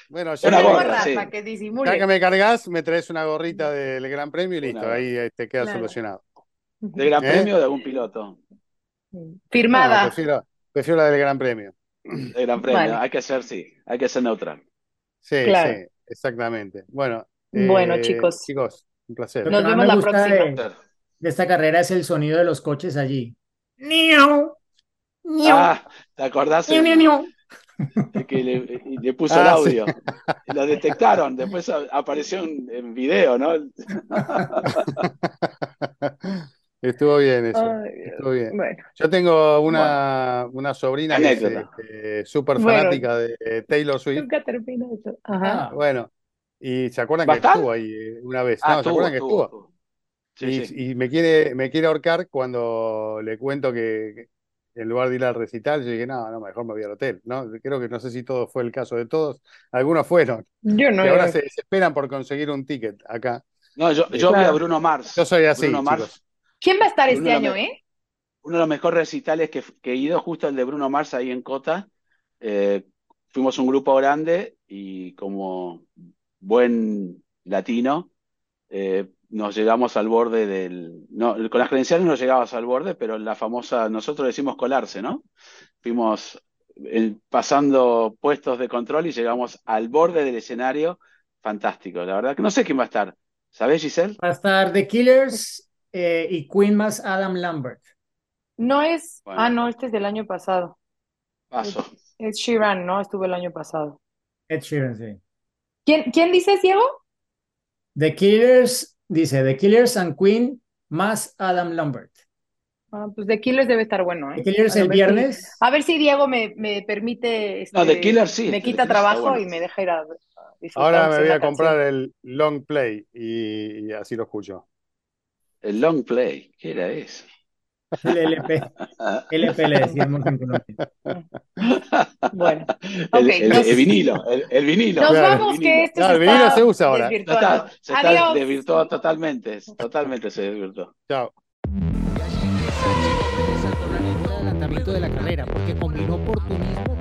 Bueno, ya Una que, gorra, gorra sí. para que ya disimule. que me cargas, me traes una gorrita del Gran Premio y listo, Una ahí eh, te queda Claro. solucionado. ¿De Gran ¿Eh? Premio o de algún piloto? Firmada. No, prefiero, prefiero la del Gran Premio. De Gran Premio. Vale. Hay que ser, sí, hay que ser neutral. Sí, Claro. sí, exactamente. Bueno, Bueno, eh, chicos. Chicos, un placer. Nos vemos la próxima. de, de esta carrera es el sonido de los coches allí. ¡Niau! Ah, ¿te acordás? ¡Niau, el- que le, (laughs) puso Ah, el sí. audio. Y lo detectaron, después apareció en, en video, ¿no? (laughs) Estuvo bien eso. Ay. Estuvo bien. Bueno, Yo tengo una, una sobrina que es Anécdota. este, súper Bueno. fanática de Taylor Swift. nunca termina eso. Ajá. Ah, Bueno, y se acuerdan ¿Va que estuvo ahí una vez. Ah, No, ¿se acuerdan que estuvo. Sí, Y, sí. y me quiere, me quiere ahorcar cuando le cuento que en lugar de ir al recital, yo dije, no, no, mejor me voy al hotel, ¿no? Creo que no sé si todo fue el caso de todos. Algunos fueron. Yo no. Y ahora se desesperan por conseguir un ticket acá. No, yo, yo vi a. Bruno Mars. Yo soy así, Bruno Mars, chicos. ¿Quién va a estar este año, eh? uno de los mejores recitales que, que he ido, justo el de Bruno Mars ahí en Cota. Eh, fuimos un grupo grande y como buen latino, eh, nos llegamos al borde del... No, con las credenciales no llegabas al borde, pero la famosa, nosotros decimos colarse, ¿no? Fuimos eh, pasando puestos de control y llegamos al borde del escenario. Fantástico, la verdad que no sé quién va a estar. ¿Sabés, Giselle? Va a estar The Killers eh, y Queen más Adam Lambert. No es. Bueno. Ah, no, este es del año pasado. Paso. Es Sheeran, ¿no? Estuvo el año pasado. Ed Sheeran, sí. ¿Quién, quién dices, Diego? The Killers, dice, The Killers and Queen más Adam Lambert. Ah, pues The Killers debe estar bueno, ¿eh? The Killers A el ver si- viernes. A ver si Diego me, me permite, No, este, The Killers sí, me quita trabajo bueno. y me deja ir a, a disfrutar Ahora me voy a comprar canción. el long play y, y así lo escucho. El long play, ¿qué era eso? El LP, LP le decíamos en Colombia. Bueno, El, vinilo, el, el vinilo. Nos Claro. vamos, que esto Claro, se el vinilo está se usa ahora. Está, se está Adiós. desvirtuó totalmente, totalmente se desvirtuó. Chao. Saltó la línea de adelantamiento de la carrera porque combinó oportunismo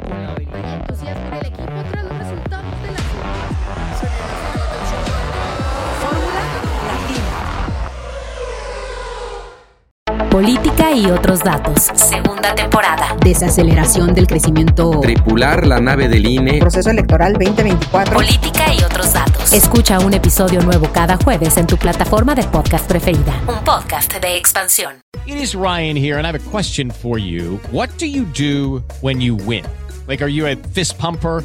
Política y otros datos. Segunda temporada. desaceleración del crecimiento. Tripular la nave del INE. Proceso electoral 2024. Política y otros datos. Escucha un episodio nuevo cada jueves en tu plataforma de podcast preferida. Un podcast de expansión. It is Ryan here, and I have a question for you. What do you do when you win? Like, are you a fist pumper?